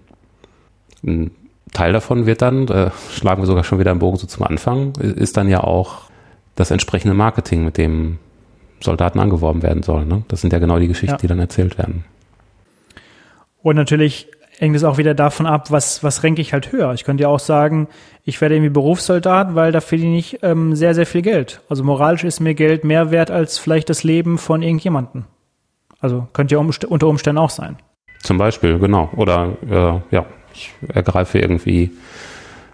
Ein Teil davon wird dann, äh, schlagen wir sogar schon wieder einen Bogen so zum Anfang, ist dann ja auch das entsprechende Marketing, mit dem Soldaten angeworben werden sollen. Ne? Das sind ja genau die Geschichten, ja. die dann erzählt werden. Und natürlich hängt es auch wieder davon ab, was, was renke ich halt höher. Ich könnte ja auch sagen, ich werde irgendwie Berufssoldat, weil da verdiene ich ähm, sehr, sehr viel Geld. Also moralisch ist mir Geld mehr wert als vielleicht das Leben von irgendjemandem. Also könnte ja unter Umständen auch sein. Zum Beispiel, genau. Oder äh, ja, ich ergreife irgendwie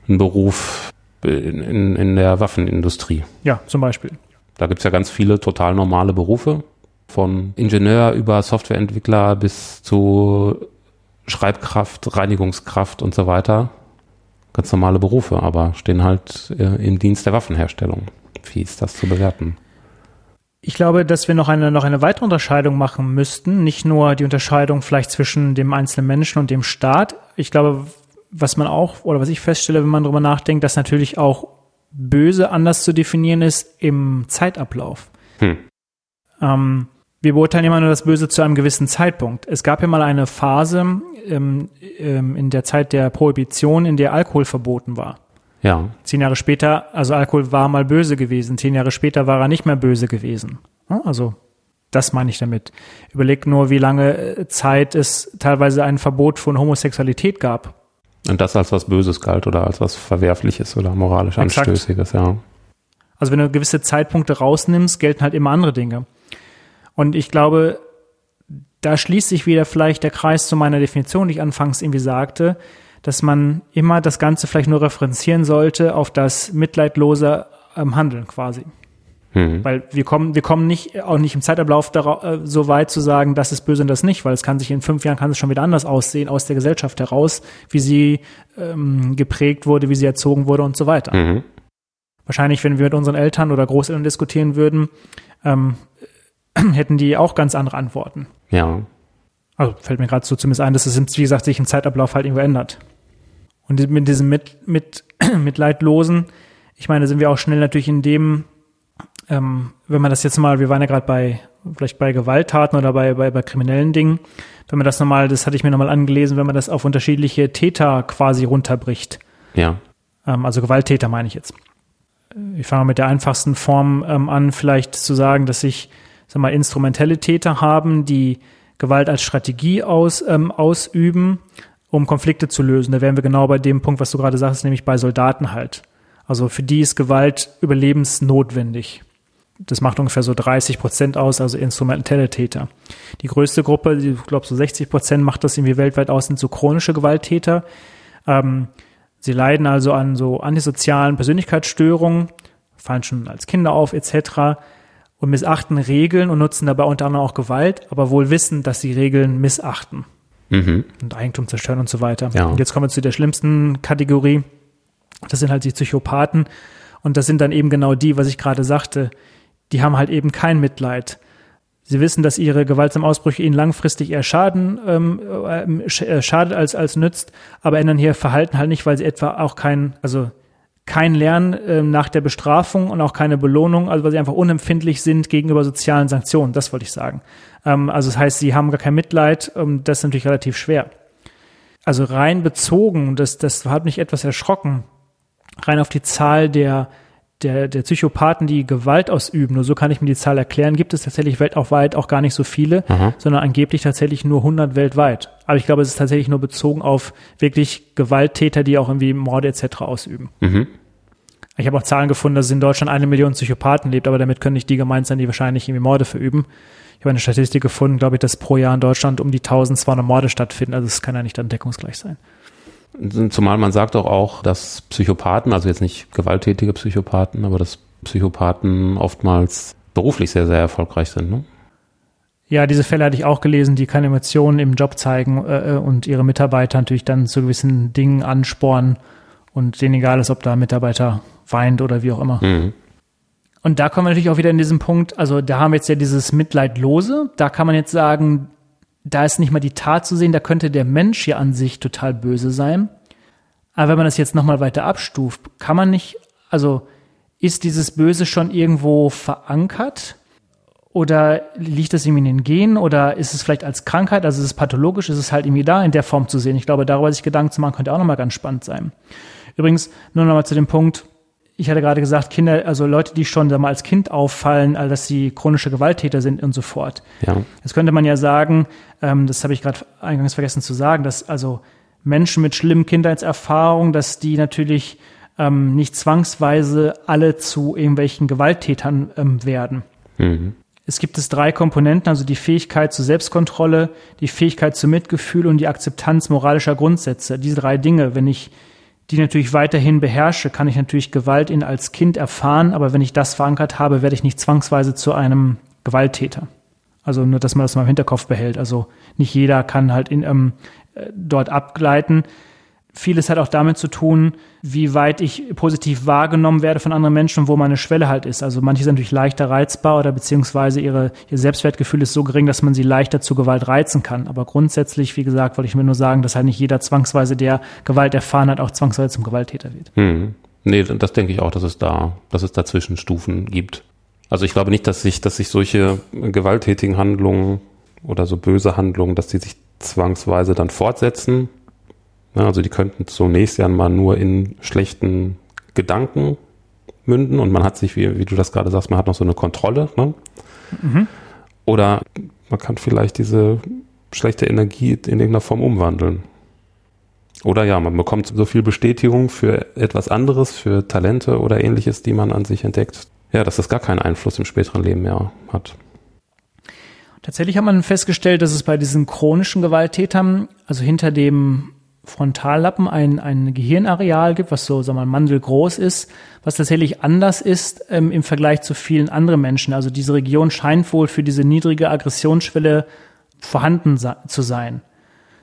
einen Beruf in, in, in der Waffenindustrie. Ja, zum Beispiel. Da gibt es ja ganz viele total normale Berufe, von Ingenieur über Softwareentwickler bis zu Schreibkraft, Reinigungskraft und so weiter. Ganz normale Berufe, aber stehen halt äh, im Dienst der Waffenherstellung. Wie ist das zu bewerten? Ich glaube, dass wir noch eine, noch eine weitere Unterscheidung machen müssten. Nicht nur die Unterscheidung vielleicht zwischen dem einzelnen Menschen und dem Staat. Ich glaube, was man auch, oder was ich feststelle, wenn man darüber nachdenkt, dass natürlich auch böse anders zu definieren ist im Zeitablauf. Hm. Ähm, wir beurteilen immer nur das Böse zu einem gewissen Zeitpunkt. Es gab ja mal eine Phase ähm, ähm, in der Zeit der Prohibition, in der Alkohol verboten war. Ja. Zehn Jahre später, also Alkohol war mal böse gewesen. Zehn Jahre später war er nicht mehr böse gewesen. Also Das meine ich damit. Überleg nur, wie lange äh, Zeit es teilweise ein Verbot von Homosexualität gab. Und das als was Böses galt oder als was Verwerfliches oder moralisch Exakt. Anstößiges, ja. Also wenn du gewisse Zeitpunkte rausnimmst, gelten halt immer andere Dinge. Und ich glaube, da schließt sich wieder vielleicht der Kreis zu meiner Definition, die ich anfangs irgendwie sagte, dass man immer das Ganze vielleicht nur referenzieren sollte auf das mitleidlose ähm, Handeln quasi. Mhm. Weil wir kommen, wir kommen nicht, auch nicht im Zeitablauf darauf, äh, so weit zu sagen, das ist böse und das nicht, weil es kann sich in fünf Jahren kann es schon wieder anders aussehen aus der Gesellschaft heraus, wie sie ähm, geprägt wurde, wie sie erzogen wurde und so weiter. Mhm. Wahrscheinlich, wenn wir mit unseren Eltern oder Großeltern diskutieren würden, ähm, hätten die auch ganz andere Antworten. Ja. Also fällt mir gerade so zumindest ein, dass es, wie gesagt, sich im Zeitablauf halt irgendwo ändert. Und mit diesem mit, mit, Mitleidlosen, ich meine, sind wir auch schnell natürlich in dem, ähm, wenn man das jetzt mal, wir waren ja gerade bei, vielleicht bei Gewalttaten oder bei, bei, bei kriminellen Dingen, wenn man das nochmal, das hatte ich mir nochmal angelesen, wenn man das auf unterschiedliche Täter quasi runterbricht. Ja. Ähm, also Gewalttäter meine ich jetzt. Ich fange mit der einfachsten Form ähm, an, vielleicht zu sagen, dass ich sag mal, instrumentelle Täter haben, die Gewalt als Strategie aus, ähm, ausüben, um Konflikte zu lösen. Da wären wir genau bei dem Punkt, was du gerade sagst, nämlich bei Soldaten halt. Also für die ist Gewalt überlebensnotwendig. Das macht ungefähr so 30 Prozent aus, also instrumentelle Täter. Die größte Gruppe, ich glaube so 60 Prozent macht das irgendwie weltweit aus, sind so chronische Gewalttäter. Ähm, sie leiden also an so antisozialen Persönlichkeitsstörungen, fallen schon als Kinder auf etc und missachten Regeln und nutzen dabei unter anderem auch Gewalt, aber wohl wissen, dass sie Regeln missachten mhm. und Eigentum zerstören und so weiter. Ja. Und jetzt kommen wir zu der schlimmsten Kategorie. Das sind halt die Psychopathen und das sind dann eben genau die, was ich gerade sagte. Die haben halt eben kein Mitleid. Sie wissen, dass ihre gewaltsamen Ausbrüche ihnen langfristig eher Schaden ähm, äh, äh schadet als als nützt, aber ändern hier Verhalten halt nicht, weil sie etwa auch kein, also kein Lernen äh, nach der Bestrafung und auch keine Belohnung, also weil sie einfach unempfindlich sind gegenüber sozialen Sanktionen, das wollte ich sagen. Ähm, also das heißt, sie haben gar kein Mitleid, ähm, das ist natürlich relativ schwer. Also rein bezogen, das, das hat mich etwas erschrocken, rein auf die Zahl der der, der Psychopathen, die Gewalt ausüben, nur so kann ich mir die Zahl erklären, gibt es tatsächlich weltweit auch gar nicht so viele, Aha. sondern angeblich tatsächlich nur 100 weltweit. Aber ich glaube, es ist tatsächlich nur bezogen auf wirklich Gewalttäter, die auch irgendwie Morde etc. ausüben. Mhm. Ich habe auch Zahlen gefunden, dass es in Deutschland eine Million Psychopathen lebt, aber damit können nicht die gemeint sein, die wahrscheinlich irgendwie Morde verüben. Ich habe eine Statistik gefunden, glaube ich, dass pro Jahr in Deutschland um die 1200 Morde stattfinden. Also es kann ja nicht dann deckungsgleich sein. Zumal man sagt doch auch, dass Psychopathen, also jetzt nicht gewalttätige Psychopathen, aber dass Psychopathen oftmals beruflich sehr, sehr erfolgreich sind. Ne? Ja, diese Fälle hatte ich auch gelesen, die keine Emotionen im Job zeigen äh, äh, und ihre Mitarbeiter natürlich dann zu gewissen Dingen anspornen und denen egal ist, ob da ein Mitarbeiter weint oder wie auch immer. Mhm. Und da kommen wir natürlich auch wieder in diesen Punkt, also da haben wir jetzt ja dieses Mitleidlose, da kann man jetzt sagen, da ist nicht mal die Tat zu sehen, da könnte der Mensch ja an sich total böse sein. Aber wenn man das jetzt nochmal weiter abstuft, kann man nicht, also ist dieses Böse schon irgendwo verankert? Oder liegt das irgendwie in den Genen? Oder ist es vielleicht als Krankheit, also ist es pathologisch, ist es halt irgendwie da in der Form zu sehen? Ich glaube, darüber sich Gedanken zu machen, könnte auch nochmal ganz spannend sein. Übrigens, nur nochmal zu dem Punkt, ich hatte gerade gesagt, Kinder, also Leute, die schon mal als Kind auffallen, also dass sie chronische Gewalttäter sind und so fort. Ja. Jetzt könnte man ja sagen, ähm, das habe ich gerade eingangs vergessen zu sagen, dass also Menschen mit schlimmen Kindheitserfahrungen, dass die natürlich ähm, nicht zwangsweise alle zu irgendwelchen Gewalttätern ähm, werden. Mhm. Es gibt es drei Komponenten, also die Fähigkeit zur Selbstkontrolle, die Fähigkeit zu Mitgefühl und die Akzeptanz moralischer Grundsätze. Diese drei Dinge, wenn ich die natürlich weiterhin beherrsche, kann ich natürlich Gewalt in als Kind erfahren, aber wenn ich das verankert habe, werde ich nicht zwangsweise zu einem Gewalttäter. Also nur, dass man das mal im Hinterkopf behält. Also nicht jeder kann halt in, ähm, äh, dort abgleiten. Vieles hat auch damit zu tun, wie weit ich positiv wahrgenommen werde von anderen Menschen wo meine Schwelle halt ist. Also manche sind natürlich leichter reizbar oder beziehungsweise ihre, ihr Selbstwertgefühl ist so gering, dass man sie leichter zu Gewalt reizen kann. Aber grundsätzlich, wie gesagt, wollte ich mir nur sagen, dass halt nicht jeder zwangsweise, der Gewalt erfahren hat, auch zwangsweise zum Gewalttäter wird. Hm. Nee, das denke ich auch, dass es da, dass es dazwischen Stufen gibt. Also ich glaube nicht, dass sich, dass sich solche gewalttätigen Handlungen oder so böse Handlungen, dass die sich zwangsweise dann fortsetzen. Also die könnten zunächst ja mal nur in schlechten Gedanken münden und man hat sich, wie, wie du das gerade sagst, man hat noch so eine Kontrolle. Ne? Mhm. Oder man kann vielleicht diese schlechte Energie in irgendeiner Form umwandeln. Oder ja, man bekommt so viel Bestätigung für etwas anderes, für Talente oder ähnliches, die man an sich entdeckt. Ja, dass das gar keinen Einfluss im späteren Leben mehr hat. Tatsächlich hat man festgestellt, dass es bei diesen chronischen Gewalttätern, also hinter dem Frontallappen ein, ein Gehirnareal gibt, was so, sagen wir mal, mandelgroß ist, was tatsächlich anders ist ähm, im Vergleich zu vielen anderen Menschen. Also diese Region scheint wohl für diese niedrige Aggressionsschwelle vorhanden zu sein.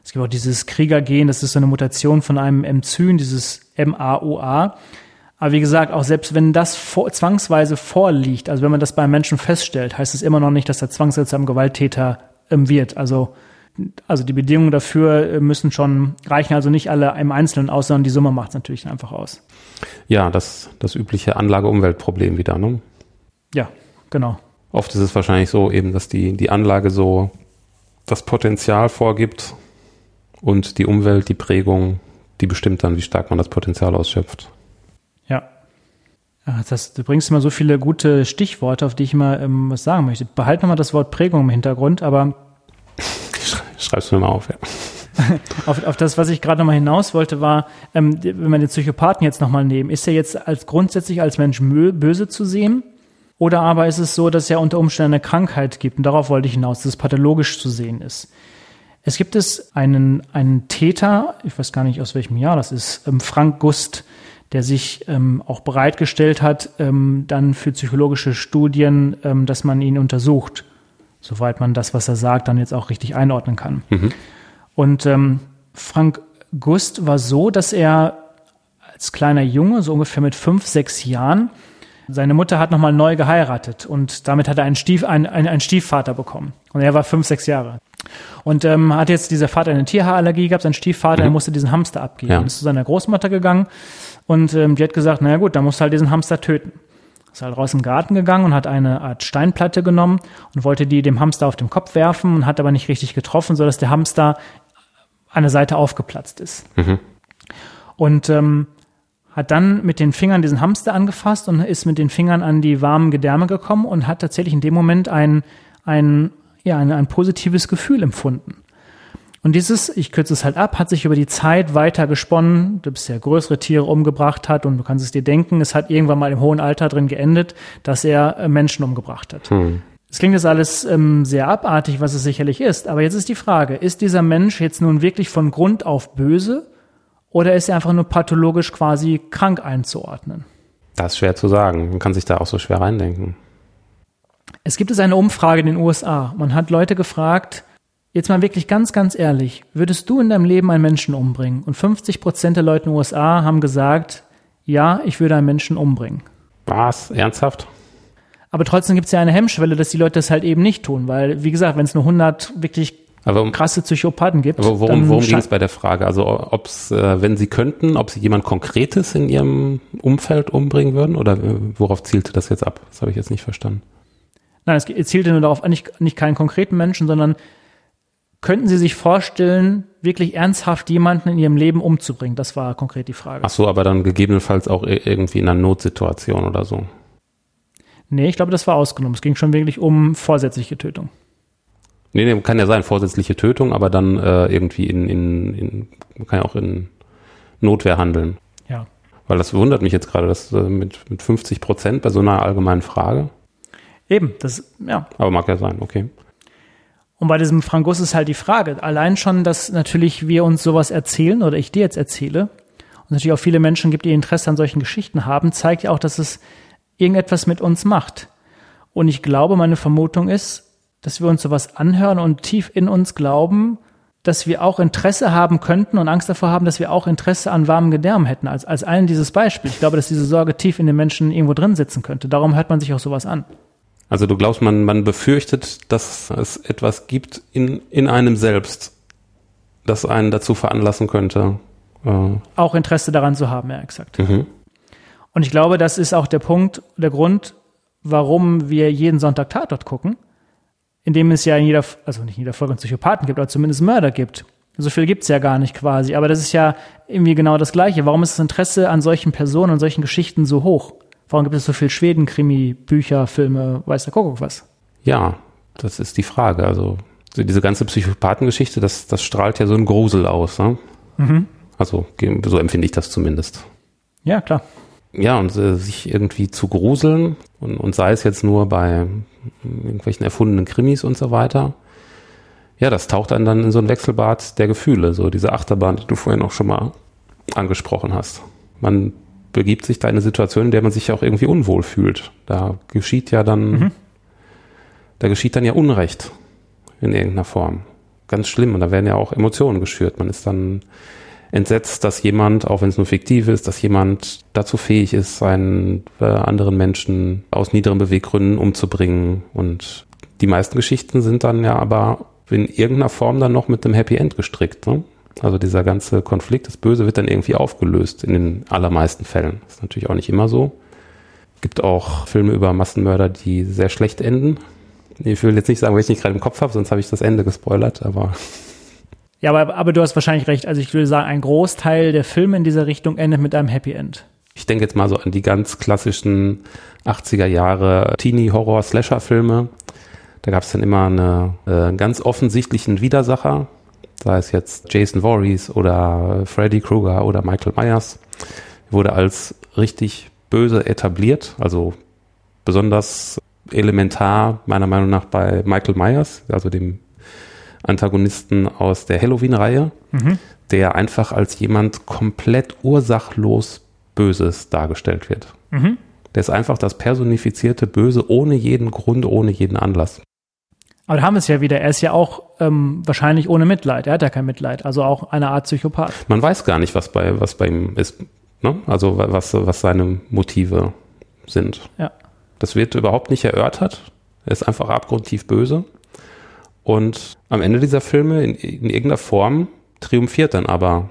Es gibt auch dieses Kriegergen, das ist so eine Mutation von einem Enzym, dieses MAOA. Aber wie gesagt, auch selbst wenn das vor, zwangsweise vorliegt, also wenn man das beim Menschen feststellt, heißt es immer noch nicht, dass er zwangsweise einem Gewalttäter ähm, wird. Also also die Bedingungen dafür äh, müssen schon reichen, also nicht alle im Einzelnen aus, sondern die Summe macht es natürlich einfach aus. Ja, das, das übliche Anlage-Umwelt-Problem wieder, ne? Ja, genau. Oft ist es wahrscheinlich so eben, dass die, die Anlage so das Potenzial vorgibt und die Umwelt, die Prägung, die bestimmt dann, wie stark man das Potenzial ausschöpft. Ja. das, du bringst immer so viele gute Stichworte, auf die ich mal ähm, was sagen möchte. Behalt nochmal das Wort Prägung im Hintergrund, aber Schreib's mir mal auf, ja. auf, auf das, was ich gerade nochmal hinaus wollte, war, ähm, wenn wir den Psychopathen jetzt nochmal nehmen, ist er jetzt als grundsätzlich als Mensch böse zu sehen? Oder aber ist es so, dass er unter Umständen eine Krankheit gibt? Und darauf wollte ich hinaus, dass es pathologisch zu sehen ist. Es gibt es einen, einen Täter, ich weiß gar nicht aus welchem Jahr das ist, ähm, Frank Gust, der sich ähm, auch bereitgestellt hat, ähm, dann für psychologische Studien, ähm, dass man ihn untersucht soweit man das, was er sagt, dann jetzt auch richtig einordnen kann. Mhm. Und ähm, Frank Gust war so, dass er als kleiner Junge, so ungefähr mit fünf, sechs Jahren, seine Mutter hat nochmal neu geheiratet und damit hat er einen, Stief, einen, einen, einen Stiefvater bekommen. Und er war fünf, sechs Jahre. Und ähm, hat jetzt dieser Vater eine Tierhaarallergie gehabt, sein Stiefvater, mhm. er musste diesen Hamster abgeben. Ja. Ist zu seiner Großmutter gegangen und ähm, die hat gesagt, naja gut, dann musst du halt diesen Hamster töten. Ist halt raus im Garten gegangen und hat eine Art Steinplatte genommen und wollte die dem Hamster auf den Kopf werfen und hat aber nicht richtig getroffen, sodass der Hamster an der Seite aufgeplatzt ist. Mhm. Und ähm, hat dann mit den Fingern diesen Hamster angefasst und ist mit den Fingern an die warmen Gedärme gekommen und hat tatsächlich in dem Moment ein, ein, ja, ein, ein positives Gefühl empfunden. Und dieses, ich kürze es halt ab, hat sich über die Zeit weiter gesponnen, du bisher größere Tiere umgebracht hat und du kannst es dir denken, es hat irgendwann mal im hohen Alter drin geendet, dass er äh, Menschen umgebracht hat. Hm. Es klingt jetzt alles ähm, sehr abartig, was es sicherlich ist, aber jetzt ist die Frage, ist dieser Mensch jetzt nun wirklich von Grund auf böse oder ist er einfach nur pathologisch quasi krank einzuordnen? Das ist schwer zu sagen. Man kann sich da auch so schwer reindenken. Es gibt es eine Umfrage in den USA. Man hat Leute gefragt, Jetzt mal wirklich ganz, ganz ehrlich, würdest du in deinem Leben einen Menschen umbringen? Und 50 Prozent der Leute in den USA haben gesagt, ja, ich würde einen Menschen umbringen. Was? Ernsthaft? Aber trotzdem gibt es ja eine Hemmschwelle, dass die Leute das halt eben nicht tun, weil, wie gesagt, wenn es nur 100 wirklich aber, krasse Psychopathen gibt. Aber worum, worum ging es bei der Frage? Also, ob es, äh, wenn sie könnten, ob sie jemand Konkretes in ihrem Umfeld umbringen würden? Oder äh, worauf zielte das jetzt ab? Das habe ich jetzt nicht verstanden. Nein, es zielte nur darauf, nicht, nicht keinen konkreten Menschen, sondern könnten Sie sich vorstellen, wirklich ernsthaft jemanden in Ihrem Leben umzubringen? Das war konkret die Frage. Ach so, aber dann gegebenenfalls auch irgendwie in einer Notsituation oder so. Nee, ich glaube, das war ausgenommen. Es ging schon wirklich um vorsätzliche Tötung. Nee, nee, kann ja sein, vorsätzliche Tötung, aber dann äh, irgendwie in, in, in, man kann ja auch in Notwehr handeln. Ja. Weil das wundert mich jetzt gerade, dass äh, mit, mit 50 Prozent bei so einer allgemeinen Frage. Eben, das, ja. Aber mag ja sein, okay. Und bei diesem Frangus ist halt die Frage, allein schon, dass natürlich wir uns sowas erzählen oder ich dir jetzt erzähle und natürlich auch viele Menschen gibt, die Interesse an solchen Geschichten haben, zeigt ja auch, dass es irgendetwas mit uns macht. Und ich glaube, meine Vermutung ist, dass wir uns sowas anhören und tief in uns glauben, dass wir auch Interesse haben könnten und Angst davor haben, dass wir auch Interesse an warmen Gedärmen hätten, als, als allen dieses Beispiel. Ich glaube, dass diese Sorge tief in den Menschen irgendwo drin sitzen könnte. Darum hört man sich auch sowas an. Also du glaubst, man, man befürchtet, dass es etwas gibt in, in einem selbst, das einen dazu veranlassen könnte. Äh auch Interesse daran zu haben, ja, exakt. Mhm. Und ich glaube, das ist auch der Punkt, der Grund, warum wir jeden Sonntag Tatort gucken, in dem es ja in jeder, also nicht in jeder Folge einen Psychopathen gibt, aber zumindest Mörder gibt. So viel gibt's ja gar nicht quasi. Aber das ist ja irgendwie genau das Gleiche. Warum ist das Interesse an solchen Personen und solchen Geschichten so hoch? Warum gibt es so viel Schweden-Krimi, Bücher, Filme, weiß der Kuckuck was? Ja, Das ist die Frage. Also diese ganze Psychopathengeschichte, das, das strahlt ja so einen Grusel aus. Ne? Mhm. Also so empfinde ich das zumindest. Ja, klar. Ja, und äh, sich irgendwie zu gruseln und, und sei es jetzt nur bei irgendwelchen erfundenen Krimis und so weiter. Ja, das taucht einen dann in so ein Wechselbad der Gefühle, so diese Achterbahn, die du vorhin auch schon mal angesprochen hast. Man begibt sich da in eine Situation, in der man sich auch irgendwie unwohl fühlt. Da geschieht ja dann, mhm. da geschieht dann ja Unrecht in irgendeiner Form. Ganz schlimm. Und da werden ja auch Emotionen geschürt. Man ist dann entsetzt, dass jemand, auch wenn es nur fiktiv ist, dass jemand dazu fähig ist, seinen äh, anderen Menschen aus niederen Beweggründen umzubringen. Und die meisten Geschichten sind dann ja aber in irgendeiner Form dann noch mit einem Happy End gestrickt. Ne? Also dieser ganze Konflikt, das Böse wird dann irgendwie aufgelöst in den allermeisten Fällen. Das ist natürlich auch nicht immer so. Gibt auch Filme über Massenmörder, die sehr schlecht enden. Ich will jetzt nicht sagen, weil ich nicht gerade im Kopf habe, sonst habe ich das Ende gespoilert, aber ja, aber, aber du hast wahrscheinlich recht. Also ich würde sagen, ein Großteil der Filme in dieser Richtung endet mit einem Happy End. Ich denke jetzt mal so an die ganz klassischen 80er Jahre Teenie-Horror-Slasher-Filme. Da gab es dann immer eine, äh, einen ganz offensichtlichen Widersacher, sei es jetzt Jason Voorhees oder Freddy Krueger oder Michael Myers, wurde als richtig böse etabliert, also besonders elementar meiner Meinung nach bei Michael Myers, also dem Antagonisten aus der Halloween-Reihe, mhm. der einfach als jemand komplett ursachlos Böses dargestellt wird. Mhm. Der ist einfach das personifizierte Böse ohne jeden Grund, ohne jeden Anlass. Aber da haben wir es ja wieder. Er ist ja auch ähm, wahrscheinlich ohne Mitleid. Er hat ja kein Mitleid. Also auch eine Art Psychopath. Man weiß gar nicht, was bei, was bei ihm ist. Ne? Also was, was seine Motive sind. Ja. Das wird überhaupt nicht erörtert. Er ist einfach abgrundtief böse. Und am Ende dieser Filme in, in irgendeiner Form triumphiert dann aber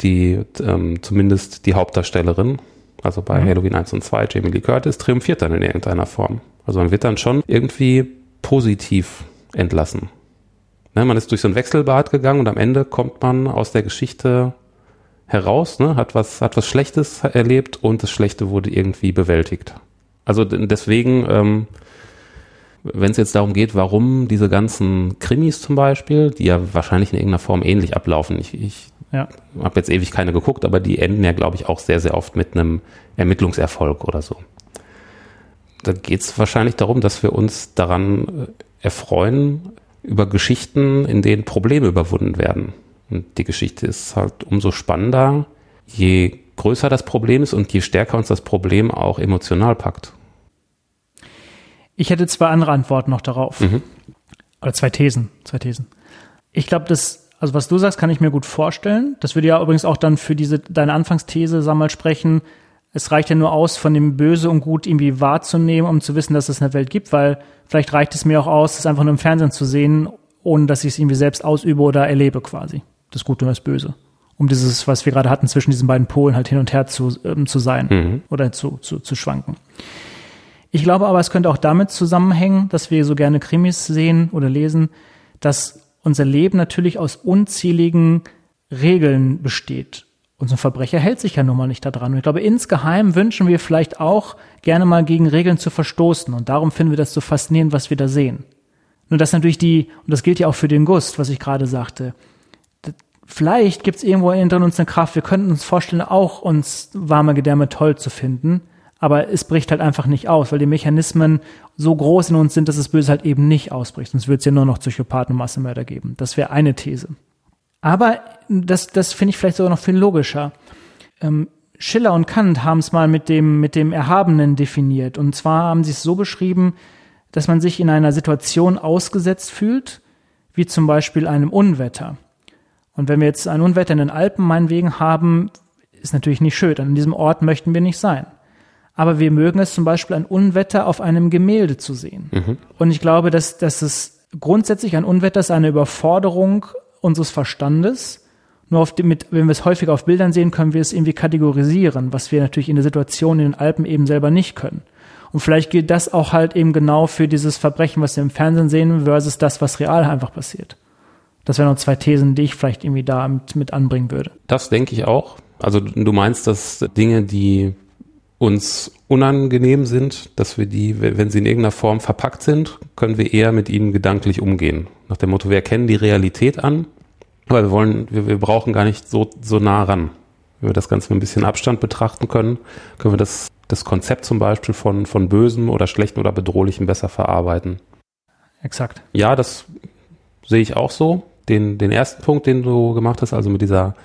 die, ähm, zumindest die Hauptdarstellerin, also bei mhm. Halloween 1 und 2, Jamie Lee Curtis, triumphiert dann in irgendeiner Form. Also man wird dann schon irgendwie positiv entlassen. Ne, man ist durch so ein Wechselbad gegangen und am Ende kommt man aus der Geschichte heraus, ne, hat was, hat was Schlechtes erlebt und das Schlechte wurde irgendwie bewältigt. Also deswegen ähm, wenn es jetzt darum geht, warum diese ganzen Krimis zum Beispiel, die ja wahrscheinlich in irgendeiner Form ähnlich ablaufen, ich, ich ja. habe jetzt ewig keine geguckt, aber die enden ja, glaube ich, auch sehr, sehr oft mit einem Ermittlungserfolg oder so. Da geht es wahrscheinlich darum, dass wir uns daran äh, erfreuen über Geschichten, in denen Probleme überwunden werden. Und die Geschichte ist halt umso spannender, je größer das Problem ist und je stärker uns das Problem auch emotional packt. Ich hätte zwei andere Antworten noch darauf. Mhm. Oder zwei Thesen, zwei Thesen. Ich glaube, das, also was du sagst, kann ich mir gut vorstellen. Das würde ja übrigens auch dann für diese, deine Anfangsthese, sag mal, sprechen. Es reicht ja nur aus, von dem Böse und Gut irgendwie wahrzunehmen, um zu wissen, dass es eine Welt gibt, weil vielleicht reicht es mir auch aus, es einfach nur im Fernsehen zu sehen, ohne dass ich es irgendwie selbst ausübe oder erlebe quasi. Das Gute und das Böse. Um dieses, was wir gerade hatten, zwischen diesen beiden Polen halt hin und her zu, ähm, zu sein mhm. oder zu, zu, zu schwanken. Ich glaube aber, es könnte auch damit zusammenhängen, dass wir so gerne Krimis sehen oder lesen, dass unser Leben natürlich aus unzähligen Regeln besteht. Unser Verbrecher hält sich ja nun mal nicht daran. Und ich glaube, insgeheim wünschen wir vielleicht auch gerne mal gegen Regeln zu verstoßen. Und darum finden wir das so faszinierend, was wir da sehen. Nur dass natürlich die, und das gilt ja auch für den Gust, was ich gerade sagte, vielleicht gibt es irgendwo in uns eine Kraft, wir könnten uns vorstellen, auch uns warme Gedärme toll zu finden aber es bricht halt einfach nicht aus, weil die Mechanismen so groß in uns sind, dass das Böse halt eben nicht ausbricht. Sonst wird es ja nur noch Psychopathen und Massenmörder geben. Das wäre eine These. Aber das, das finde ich vielleicht sogar noch viel logischer. Ähm, Schiller und Kant haben es mal mit dem, mit dem Erhabenen definiert. Und zwar haben sie es so beschrieben, dass man sich in einer Situation ausgesetzt fühlt, wie zum Beispiel einem Unwetter. Und wenn wir jetzt ein Unwetter in den Alpen meinetwegen haben, ist natürlich nicht schön. An diesem Ort möchten wir nicht sein aber wir mögen es zum Beispiel ein Unwetter auf einem Gemälde zu sehen. Mhm. Und ich glaube, dass, dass es grundsätzlich ein Unwetter ist eine Überforderung unseres Verstandes. Nur auf dem, mit, wenn wir es häufiger auf Bildern sehen, können wir es irgendwie kategorisieren, was wir natürlich in der Situation in den Alpen eben selber nicht können. Und vielleicht gilt das auch halt eben genau für dieses Verbrechen, was wir im Fernsehen sehen, versus das, was real einfach passiert. Das wären noch zwei Thesen, die ich vielleicht irgendwie da mit, mit anbringen würde. Das denke ich auch. Also du meinst, dass Dinge, die uns unangenehm sind, dass wir die, wenn sie in irgendeiner Form verpackt sind, können wir eher mit ihnen gedanklich umgehen. Nach dem Motto, wir erkennen die Realität an, aber wir wollen, wir, wir brauchen gar nicht so, so nah ran. Wenn wir das Ganze mit ein bisschen Abstand betrachten können, können wir das, das Konzept zum Beispiel von, von bösen oder schlechten oder bedrohlichen besser verarbeiten. Exakt. Ja, das sehe ich auch so. Den, den ersten Punkt, den du gemacht hast, also mit dieser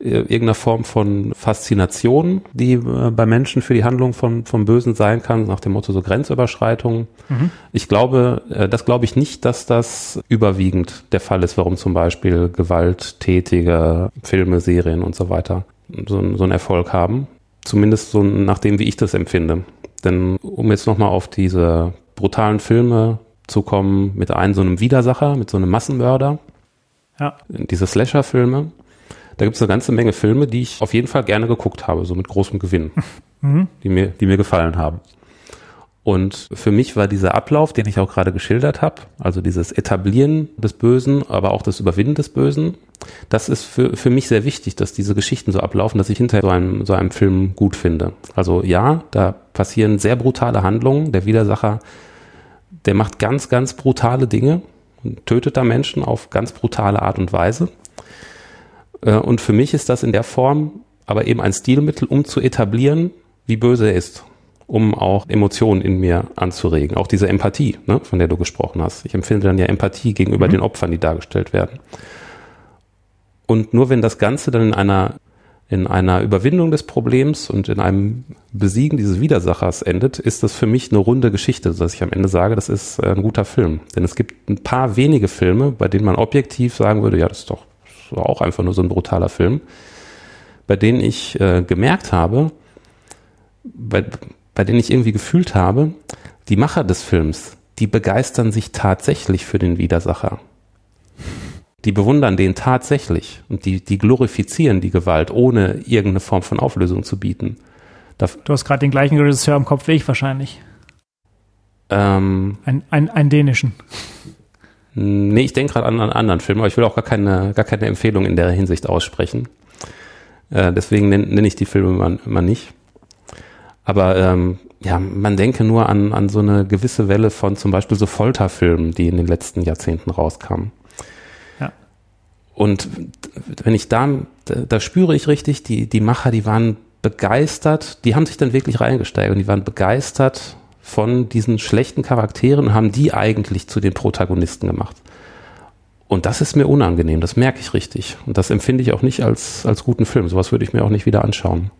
irgendeiner Form von Faszination, die äh, bei Menschen für die Handlung von, vom Bösen sein kann, nach dem Motto so Grenzüberschreitungen. Mhm. Ich glaube, äh, das glaube ich nicht, dass das überwiegend der Fall ist, warum zum Beispiel gewalttätige Filme, Serien und so weiter so, so einen Erfolg haben. Zumindest so nach dem, wie ich das empfinde. Denn um jetzt nochmal auf diese brutalen Filme zu kommen mit einem so einem Widersacher, mit so einem Massenmörder. Ja. Diese Slasher-Filme. Da gibt es eine ganze Menge Filme, die ich auf jeden Fall gerne geguckt habe, so mit großem Gewinn, mhm. die, mir, die mir gefallen haben. Und für mich war dieser Ablauf, den ich auch gerade geschildert habe, also dieses Etablieren des Bösen, aber auch das Überwinden des Bösen, das ist für, für mich sehr wichtig, dass diese Geschichten so ablaufen, dass ich hinterher so einen, so einen Film gut finde. Also ja, da passieren sehr brutale Handlungen. Der Widersacher der macht ganz, ganz brutale Dinge und tötet da Menschen auf ganz brutale Art und Weise. Äh, und für mich ist das in der Form aber eben ein Stilmittel, um zu etablieren, wie böse er ist, um auch Emotionen in mir anzuregen. Auch diese Empathie, ne, von der du gesprochen hast. Ich empfinde dann ja Empathie gegenüber mhm. den Opfern, die dargestellt werden. Und nur wenn das Ganze dann in einer in einer Überwindung des Problems und in einem Besiegen dieses Widersachers endet, ist das für mich eine runde Geschichte, dass ich am Ende sage, das ist ein guter Film. Denn es gibt ein paar wenige Filme, bei denen man objektiv sagen würde, ja, das ist doch, das ist auch einfach nur so ein brutaler Film, bei denen ich äh, gemerkt habe, bei, bei denen ich irgendwie gefühlt habe, die Macher des Films, die begeistern sich tatsächlich für den Widersacher die bewundern den tatsächlich und die, die glorifizieren die Gewalt, ohne irgendeine Form von Auflösung zu bieten. Darf, du hast gerade den gleichen Regisseur im Kopf wie ich wahrscheinlich. Ähm, ein, ein, einen dänischen. Nee, ich denke gerade an einen anderen Film, aber ich will auch gar keine, gar keine Empfehlung in der Hinsicht aussprechen. Äh, deswegen nenne nenn ich die Filme immer, nicht. Aber ähm, ja, man denke nur an, an so eine gewisse Welle von zum Beispiel so Folterfilmen, die in den letzten Jahrzehnten rauskamen. Und wenn ich da, da spüre ich richtig, die, die Macher, die waren begeistert, die haben sich dann wirklich reingesteigert und die waren begeistert von diesen schlechten Charakteren und haben die eigentlich zu den Protagonisten gemacht. Und das ist mir unangenehm, das merke ich richtig. Und das empfinde ich auch nicht als, als guten Film. Sowas würde ich mir auch nicht wieder anschauen.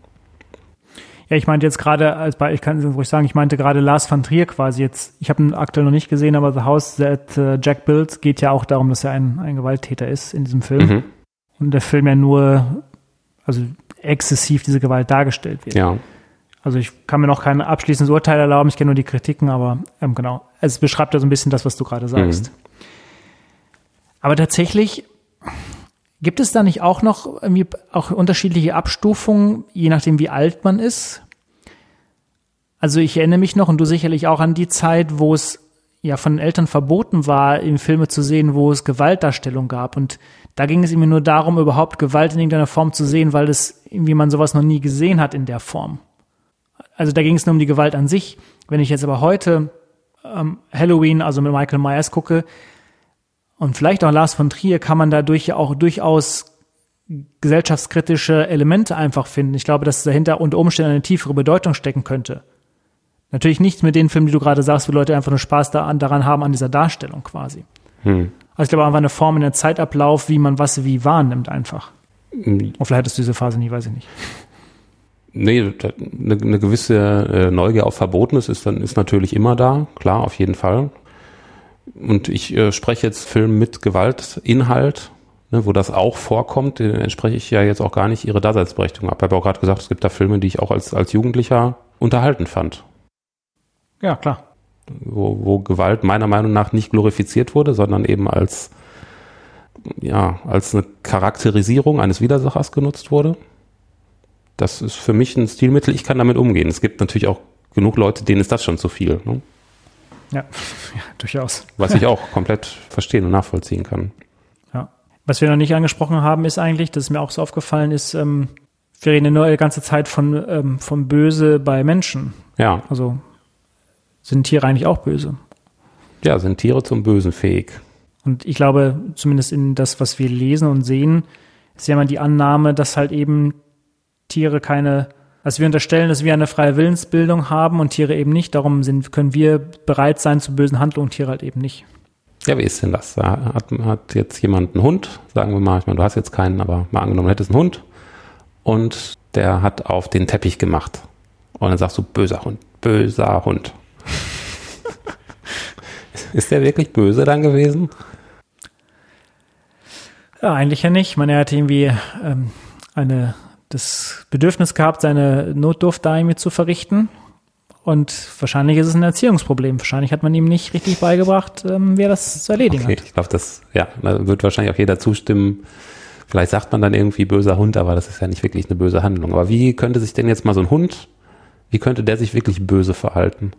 Ja, ich meinte jetzt gerade, als bei, ich kann es ruhig sagen, ich meinte gerade Lars van Trier quasi jetzt. Ich habe ihn aktuell noch nicht gesehen, aber The House That uh, Jack Built geht ja auch darum, dass er ein, ein Gewalttäter ist in diesem Film. Mhm. Und der Film ja nur, also exzessiv diese Gewalt dargestellt wird. Ja. Also ich kann mir noch kein abschließendes Urteil erlauben, ich kenne nur die Kritiken, aber ähm, genau. Es beschreibt ja so ein bisschen das, was du gerade sagst. Mhm. Aber tatsächlich Gibt es da nicht auch noch irgendwie auch unterschiedliche Abstufungen, je nachdem wie alt man ist? Also ich erinnere mich noch und du sicherlich auch an die Zeit, wo es ja von den Eltern verboten war, in Filme zu sehen, wo es Gewaltdarstellung gab. Und da ging es immer nur darum, überhaupt Gewalt in irgendeiner Form zu sehen, weil es irgendwie man sowas noch nie gesehen hat in der Form. Also da ging es nur um die Gewalt an sich. Wenn ich jetzt aber heute ähm, Halloween, also mit Michael Myers gucke, und vielleicht auch Lars von Trier kann man dadurch ja auch durchaus gesellschaftskritische Elemente einfach finden. Ich glaube, dass dahinter unter Umständen eine tiefere Bedeutung stecken könnte. Natürlich nicht mit den Filmen, die du gerade sagst, wo Leute einfach nur Spaß daran haben, an dieser Darstellung quasi. Hm. Also ich glaube einfach eine Form in der Zeitablauf, wie man was wie wahrnimmt einfach. Mhm. Und vielleicht hattest du diese Phase nie, weiß ich nicht. Nee, eine, eine gewisse äh, Neugier auf Verbotenes ist dann ist natürlich immer da, klar, auf jeden Fall und ich äh, spreche jetzt Film mit Gewaltinhalt, ne, wo das auch vorkommt, den entspreche ich ja jetzt auch gar nicht ihre Daseinsberechtigung ab. Ich habe auch gerade gesagt, es gibt da Filme, die ich auch als, als Jugendlicher unterhalten fand. Ja, klar. Wo, wo Gewalt meiner Meinung nach nicht glorifiziert wurde, sondern eben als, ja, als eine Charakterisierung eines Widersachers genutzt wurde. Das ist für mich ein Stilmittel, ich kann damit umgehen. Es gibt natürlich auch genug Leute, denen ist das schon zu viel. Ne? Ja, ja durchaus. Was ich auch komplett verstehen und nachvollziehen kann. Ja. Was wir noch nicht angesprochen haben, ist eigentlich, das ist mir auch so aufgefallen ist, ähm, wir reden ja nur die ganze Zeit von, ähm, von Böse bei Menschen. Ja. Also sind Tiere eigentlich auch böse. Ja, sind Tiere zum Bösen fähig. Und ich glaube, zumindest in das, was wir lesen und sehen, ist ja immer die Annahme, dass halt eben Tiere keine, also wir unterstellen, dass wir eine freie Willensbildung haben und Tiere eben nicht. Darum sind, können wir bereit sein zu bösen Handlungen, Tiere halt eben nicht. Ja, wie ist denn das? Hat, hat jetzt jemand einen Hund, sagen wir mal, ich meine, du hast jetzt keinen, aber mal angenommen, du hättest einen Hund und der hat auf den Teppich gemacht. Und dann sagst du, böser Hund, böser Hund. ist der wirklich böse dann gewesen? Ja, eigentlich ja nicht. Ich meine, er hat irgendwie ähm, eine, das Bedürfnis gehabt, seine Notdurft da irgendwie zu verrichten. Und wahrscheinlich ist es ein Erziehungsproblem. Wahrscheinlich hat man ihm nicht richtig beigebracht, ähm, wer das zu erledigen okay, hat. Ich glaube, das, ja, da wird wahrscheinlich auch jeder zustimmen. Vielleicht sagt man dann irgendwie böser Hund, aber das ist ja nicht wirklich eine böse Handlung. Aber wie könnte sich denn jetzt mal so ein Hund, wie könnte der sich wirklich böse verhalten?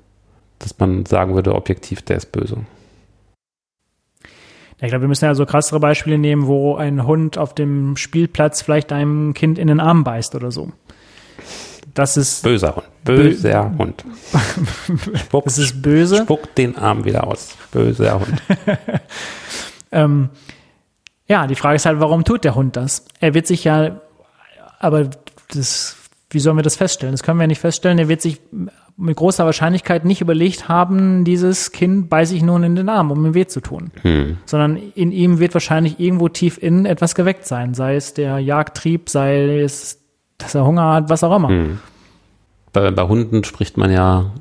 Dass man sagen würde, objektiv, der ist böse. Ja, ich glaube, wir müssen ja so krassere Beispiele nehmen, wo ein Hund auf dem Spielplatz vielleicht einem Kind in den Arm beißt oder so. Das ist böser Hund. Böser Bö Hund. Spuck, das ist böse. Spuckt den Arm wieder aus. Böser Hund. ähm, ja, die Frage ist halt, warum tut der Hund das? Er wird sich ja, aber das, wie sollen wir das feststellen? Das können wir nicht feststellen. Er wird sich mit großer Wahrscheinlichkeit nicht überlegt haben, dieses Kind beiße ich nun in den Arm, um ihm weh zu tun. Hm. Sondern in ihm wird wahrscheinlich irgendwo tief innen etwas geweckt sein. Sei es der Jagdtrieb, sei es, dass er Hunger hat, was auch immer. Hm. Bei, bei, Hunden spricht man ja,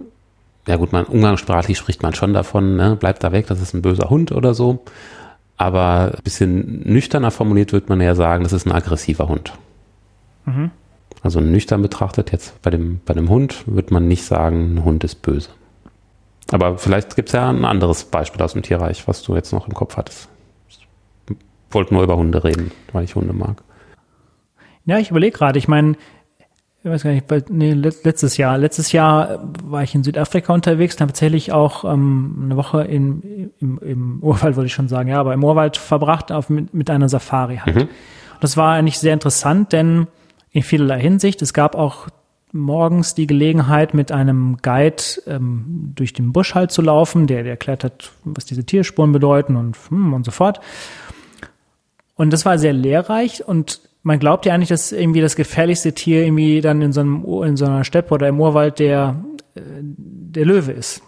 ja gut, man, umgangssprachlich spricht man schon davon, ne, bleibt da weg, das ist ein böser Hund oder so. Aber ein bisschen nüchterner formuliert wird man ja sagen, das ist ein aggressiver Hund. Mhm. Also nüchtern betrachtet jetzt bei dem, bei dem Hund wird man nicht sagen, ein Hund ist böse. Aber vielleicht gibt es ja ein anderes Beispiel aus dem Tierreich, was du jetzt noch im Kopf hattest. Ich wollte nur über Hunde reden, weil ich Hunde mag. Ja, ich überlege gerade, ich meine, ich weiß gar nicht, nee, letztes Jahr. Letztes Jahr war ich in Südafrika unterwegs und habe tatsächlich auch ähm, eine Woche in, im, im Urwald, wollte ich schon sagen, ja, aber im Urwald verbracht auf, mit, mit einer Safari halt. Mhm. Das war eigentlich sehr interessant, denn in vielerlei Hinsicht. Es gab auch morgens die Gelegenheit, mit einem Guide ähm, durch den Busch halt zu laufen, der, der erklärt hat, was diese Tierspuren bedeuten und, hm, und so fort. Und das war sehr lehrreich und man glaubt ja eigentlich, dass irgendwie das gefährlichste Tier irgendwie dann in so, einem, in so einer Steppe oder im Urwald der, äh, der Löwe ist.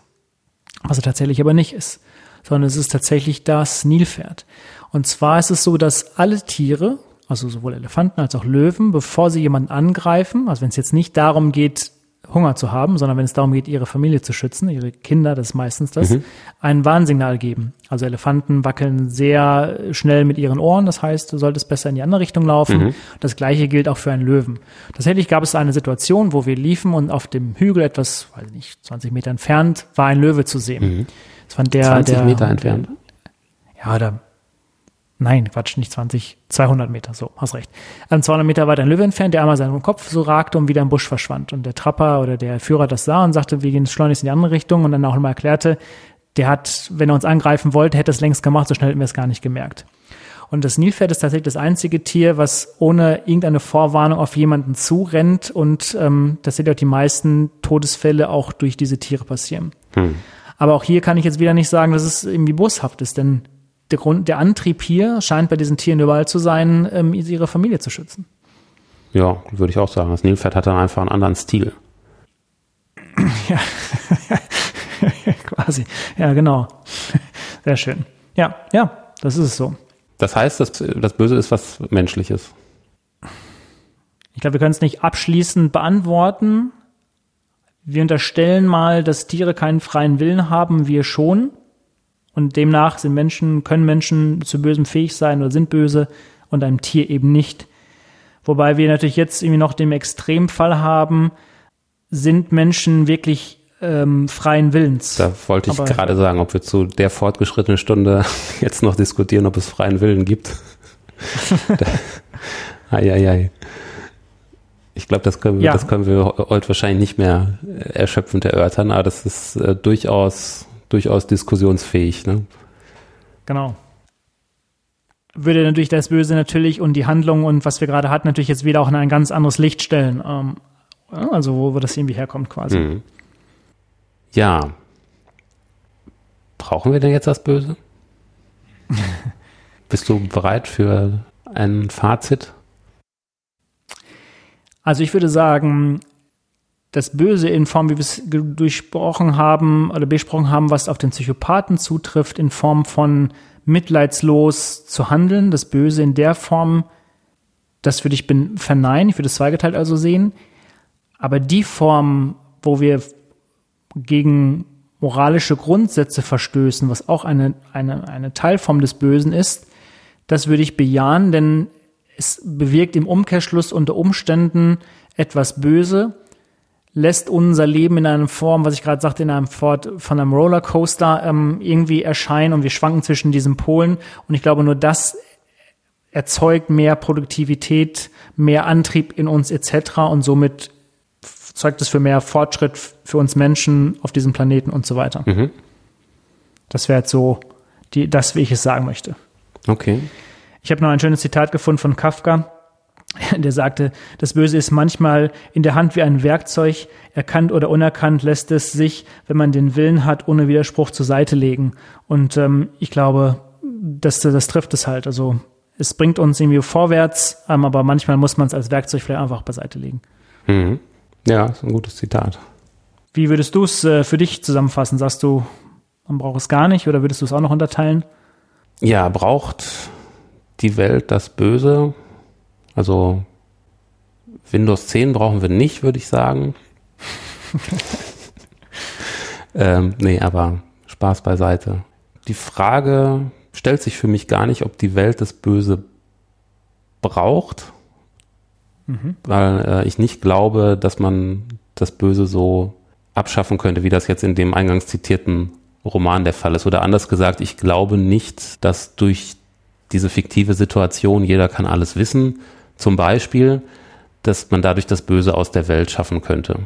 Was er tatsächlich aber nicht ist, sondern es ist tatsächlich das Nilpferd. Und zwar ist es so, dass alle Tiere, also sowohl Elefanten als auch Löwen, bevor sie jemanden angreifen, also wenn es jetzt nicht darum geht, Hunger zu haben, sondern wenn es darum geht, ihre Familie zu schützen, ihre Kinder, das ist meistens das, mhm. ein Warnsignal geben. Also Elefanten wackeln sehr schnell mit ihren Ohren, das heißt, du solltest besser in die andere Richtung laufen. Mhm. Das gleiche gilt auch für einen Löwen. Tatsächlich gab es eine Situation, wo wir liefen und auf dem Hügel etwas, weiß nicht, 20 Meter entfernt, war ein Löwe zu sehen. Mhm. Das fand der, 20 der, Meter entfernt? ja, da Nein, Quatsch, nicht 20, 200 Meter, so, hast recht. An 200 Meter weit ein Löwe entfernt, der einmal seinen Kopf so ragte und wieder im Busch verschwand. Und der Trapper oder der Führer das sah und sagte, wir gehen schleunigst in die andere Richtung und dann auch nochmal erklärte, der hat, wenn er uns angreifen wollte, hätte es längst gemacht, so schnell hätten wir es gar nicht gemerkt. Und das Nilpferd ist tatsächlich das einzige Tier, was ohne irgendeine Vorwarnung auf jemanden zurennt und ähm, das sind ja die meisten Todesfälle auch durch diese Tiere passieren. Hm. Aber auch hier kann ich jetzt wieder nicht sagen, dass es irgendwie boshaft ist, denn der Grund, der Antrieb hier scheint bei diesen Tieren überall zu sein, ähm, ihre Familie zu schützen. Ja, würde ich auch sagen. Das Nilpferd hat dann einfach einen anderen Stil. Ja, quasi. Ja, genau. Sehr schön. Ja, ja, das ist es so. Das heißt, dass das Böse ist was Menschliches. Ich glaube, wir können es nicht abschließend beantworten. Wir unterstellen mal, dass Tiere keinen freien Willen haben, wir schon. Und demnach sind Menschen, können Menschen zu Bösem fähig sein oder sind böse und einem Tier eben nicht. Wobei wir natürlich jetzt irgendwie noch den Extremfall haben, sind Menschen wirklich ähm, freien Willens. Da wollte ich Aber, gerade sagen, ob wir zu der fortgeschrittenen Stunde jetzt noch diskutieren, ob es freien Willen gibt. Eieiei. Ich glaube, das, können wir, ja. das können wir heute wahrscheinlich nicht mehr erschöpfend erörtern, aber das ist äh, durchaus durchaus diskussionsfähig. Ne? Genau. würde natürlich das Böse natürlich und die Handlung und was wir gerade hatten, natürlich jetzt wieder auch in ein ganz anderes Licht stellen. Ähm, also wo, wo das irgendwie herkommt quasi. Mhm. Ja. Brauchen wir denn jetzt das Böse? Bist du bereit für ein Fazit? Also ich würde sagen, das Böse in Form, wie wir es durchsprochen haben oder besprochen haben, was auf den Psychopathen zutrifft, in Form von mitleidslos zu handeln, das Böse in der Form, das würde ich verneinen, ich würde es zweigeteilt also sehen. Aber die Form, wo wir gegen moralische Grundsätze verstößen, was auch eine, eine, eine Teilform des Bösen ist, das würde ich bejahen, denn es bewirkt im Umkehrschluss unter Umständen etwas Böse, lässt unser Leben in einer Form, was ich gerade sagte, in einem Fort von einem Rollercoaster ähm, irgendwie erscheinen und wir schwanken zwischen diesen Polen. Und ich glaube, nur das erzeugt mehr Produktivität, mehr Antrieb in uns etc. Und somit zeugt es für mehr Fortschritt für uns Menschen auf diesem Planeten und so weiter. Mhm. Das wäre jetzt so die, das, wie ich es sagen möchte. Okay. Ich habe noch ein schönes Zitat gefunden von Kafka der sagte, das Böse ist manchmal in der Hand wie ein Werkzeug, erkannt oder unerkannt lässt es sich, wenn man den Willen hat, ohne Widerspruch zur Seite legen. Und ähm, ich glaube, das, das trifft es halt. Also es bringt uns irgendwie vorwärts, ähm, aber manchmal muss man es als Werkzeug vielleicht einfach beiseite legen. Mhm. Ja, ist ein gutes Zitat. Wie würdest du es äh, für dich zusammenfassen? Sagst du, man braucht es gar nicht oder würdest du es auch noch unterteilen? Ja, braucht die Welt das Böse? Also Windows 10 brauchen wir nicht, würde ich sagen. ähm, nee, aber Spaß beiseite. Die Frage stellt sich für mich gar nicht, ob die Welt das Böse braucht, mhm. weil äh, ich nicht glaube, dass man das Böse so abschaffen könnte, wie das jetzt in dem eingangs zitierten Roman der Fall ist. Oder anders gesagt, ich glaube nicht, dass durch diese fiktive Situation jeder kann alles wissen, zum Beispiel, dass man dadurch das Böse aus der Welt schaffen könnte.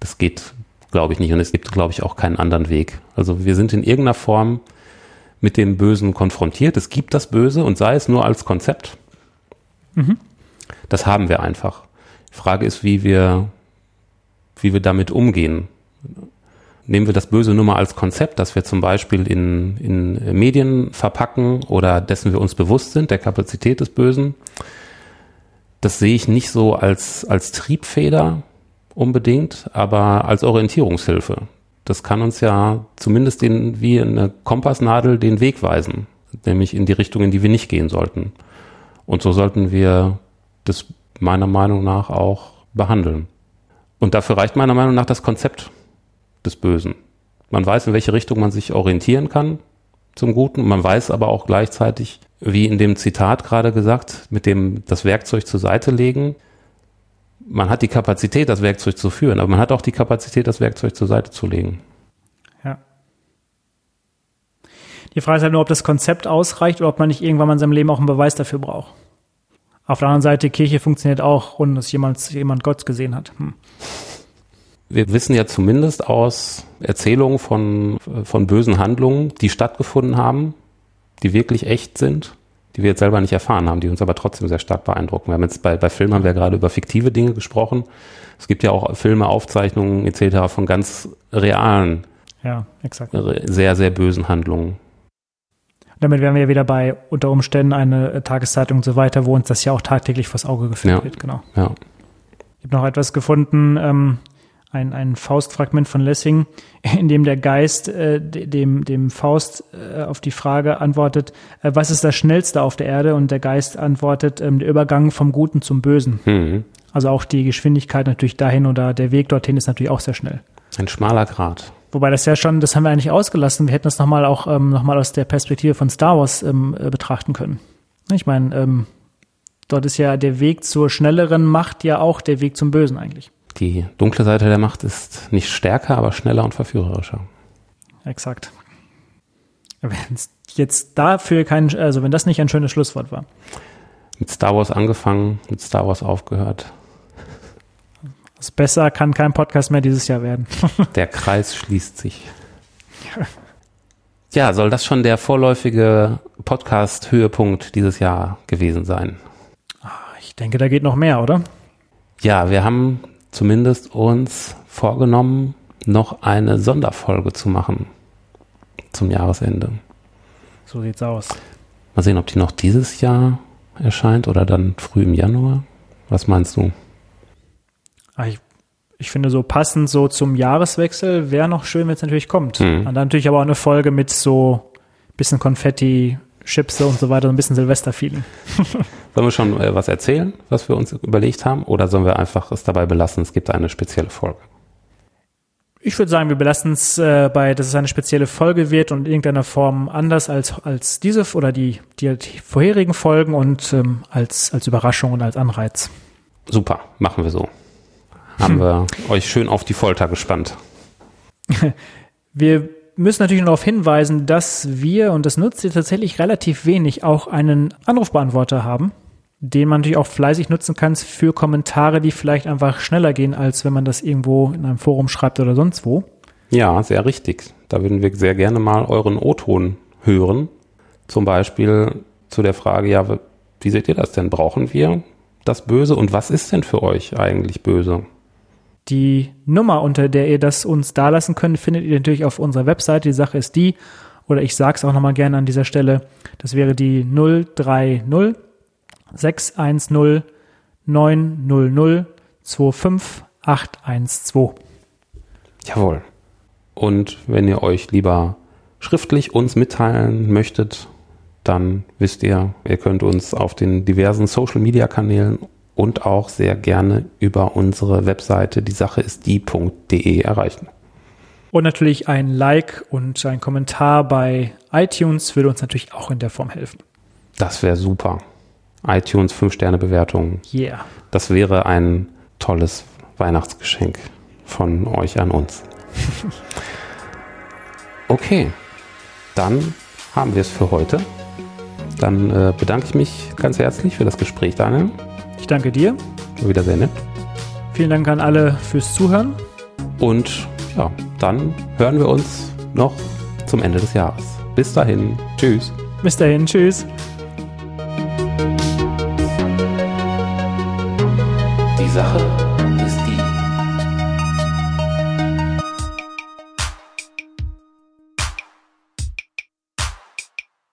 Das geht, glaube ich, nicht. Und es gibt, glaube ich, auch keinen anderen Weg. Also wir sind in irgendeiner Form mit dem Bösen konfrontiert. Es gibt das Böse und sei es nur als Konzept. Mhm. Das haben wir einfach. Die Frage ist, wie wir, wie wir damit umgehen. Nehmen wir das Böse nur mal als Konzept, das wir zum Beispiel in, in Medien verpacken oder dessen wir uns bewusst sind, der Kapazität des Bösen das sehe ich nicht so als, als Triebfeder unbedingt, aber als Orientierungshilfe. Das kann uns ja zumindest den, wie eine Kompassnadel den Weg weisen, nämlich in die Richtung, in die wir nicht gehen sollten. Und so sollten wir das meiner Meinung nach auch behandeln. Und dafür reicht meiner Meinung nach das Konzept des Bösen. Man weiß, in welche Richtung man sich orientieren kann zum Guten. Man weiß aber auch gleichzeitig, wie in dem Zitat gerade gesagt, mit dem das Werkzeug zur Seite legen. Man hat die Kapazität, das Werkzeug zu führen, aber man hat auch die Kapazität, das Werkzeug zur Seite zu legen. Ja. Die Frage ist halt nur, ob das Konzept ausreicht oder ob man nicht irgendwann mal in seinem Leben auch einen Beweis dafür braucht. Auf der anderen Seite, Kirche funktioniert auch, ohne dass jemand, jemand Gott gesehen hat. Hm. Wir wissen ja zumindest aus Erzählungen von, von bösen Handlungen, die stattgefunden haben, die wirklich echt sind, die wir jetzt selber nicht erfahren haben, die uns aber trotzdem sehr stark beeindrucken. Wir haben jetzt bei, bei Filmen haben wir gerade über fiktive Dinge gesprochen. Es gibt ja auch Filme, Aufzeichnungen etc. von ganz realen, ja, exakt. sehr, sehr bösen Handlungen. Damit wären wir wieder bei unter Umständen eine Tageszeitung und so weiter, wo uns das ja auch tagtäglich vors Auge geführt ja. wird, genau. Ja. Ich habe noch etwas gefunden, ähm, ein, ein Faustfragment von Lessing, in dem der Geist äh, dem, dem Faust äh, auf die Frage antwortet, äh, was ist das Schnellste auf der Erde? Und der Geist antwortet, ähm, der Übergang vom Guten zum Bösen. Mhm. Also auch die Geschwindigkeit natürlich dahin oder der Weg dorthin ist natürlich auch sehr schnell. Ein schmaler Grat. Wobei das ja schon, das haben wir eigentlich ausgelassen. Wir hätten das nochmal auch ähm, nochmal aus der Perspektive von Star Wars ähm, äh, betrachten können. Ich meine, ähm, dort ist ja der Weg zur schnelleren Macht ja auch der Weg zum Bösen eigentlich. Die dunkle Seite der Macht ist nicht stärker, aber schneller und verführerischer. Exakt. Wenn es jetzt dafür kein, also wenn das nicht ein schönes Schlusswort war. Mit Star Wars angefangen, mit Star Wars aufgehört. Was besser kann kein Podcast mehr dieses Jahr werden. der Kreis schließt sich. Ja, soll das schon der vorläufige Podcast-Höhepunkt dieses Jahr gewesen sein? Ich denke, da geht noch mehr, oder? Ja, wir haben zumindest uns vorgenommen, noch eine Sonderfolge zu machen zum Jahresende. So sieht's aus. Mal sehen, ob die noch dieses Jahr erscheint oder dann früh im Januar. Was meinst du? Ah, Ich, ich finde so passend so zum Jahreswechsel wäre noch schön, wenn es natürlich kommt. Mhm. Und dann natürlich aber auch eine Folge mit so bisschen Konfetti, Chipse und so weiter, so ein bisschen Silvester-Feeling. Sollen wir schon äh, was erzählen, was wir uns überlegt haben? Oder sollen wir einfach es dabei belassen, es gibt eine spezielle Folge? Ich würde sagen, wir belassen es äh, bei, dass es eine spezielle Folge wird und in irgendeiner Form anders als, als diese oder die, die, die vorherigen Folgen und ähm, als, als Überraschung und als Anreiz. Super, machen wir so. Haben wir euch schön auf die Folter gespannt. Wir müssen natürlich noch darauf hinweisen, dass wir, und das nutzt ihr tatsächlich relativ wenig, auch einen Anrufbeantworter haben, den man natürlich auch fleißig nutzen kann für Kommentare, die vielleicht einfach schneller gehen, als wenn man das irgendwo in einem Forum schreibt oder sonst wo. Ja, sehr richtig. Da würden wir sehr gerne mal euren O-Ton hören. Zum Beispiel zu der Frage, ja, wie seht ihr das denn? Brauchen wir das Böse? Und was ist denn für euch eigentlich böse? Die Nummer, unter der ihr das uns dalassen könnt, findet ihr natürlich auf unserer Webseite. Die Sache ist die, oder ich sage es auch nochmal gerne an dieser Stelle, das wäre die 030 610 900 25812. Jawohl. Und wenn ihr euch lieber schriftlich uns mitteilen möchtet, dann wisst ihr, ihr könnt uns auf den diversen Social-Media-Kanälen und auch sehr gerne über unsere Webseite die Sache ist die.de erreichen. Und natürlich ein Like und ein Kommentar bei iTunes würde uns natürlich auch in der Form helfen. Das wäre super. iTunes 5-Sterne-Bewertung. Yeah. Das wäre ein tolles Weihnachtsgeschenk von euch an uns. Okay, dann haben wir es für heute. Dann äh, bedanke ich mich ganz herzlich für das Gespräch, Daniel. Ich danke dir. War wieder sehr nett. Vielen Dank an alle fürs Zuhören. Und ja, dann hören wir uns noch zum Ende des Jahres. Bis dahin. Tschüss. Bis dahin. Tschüss.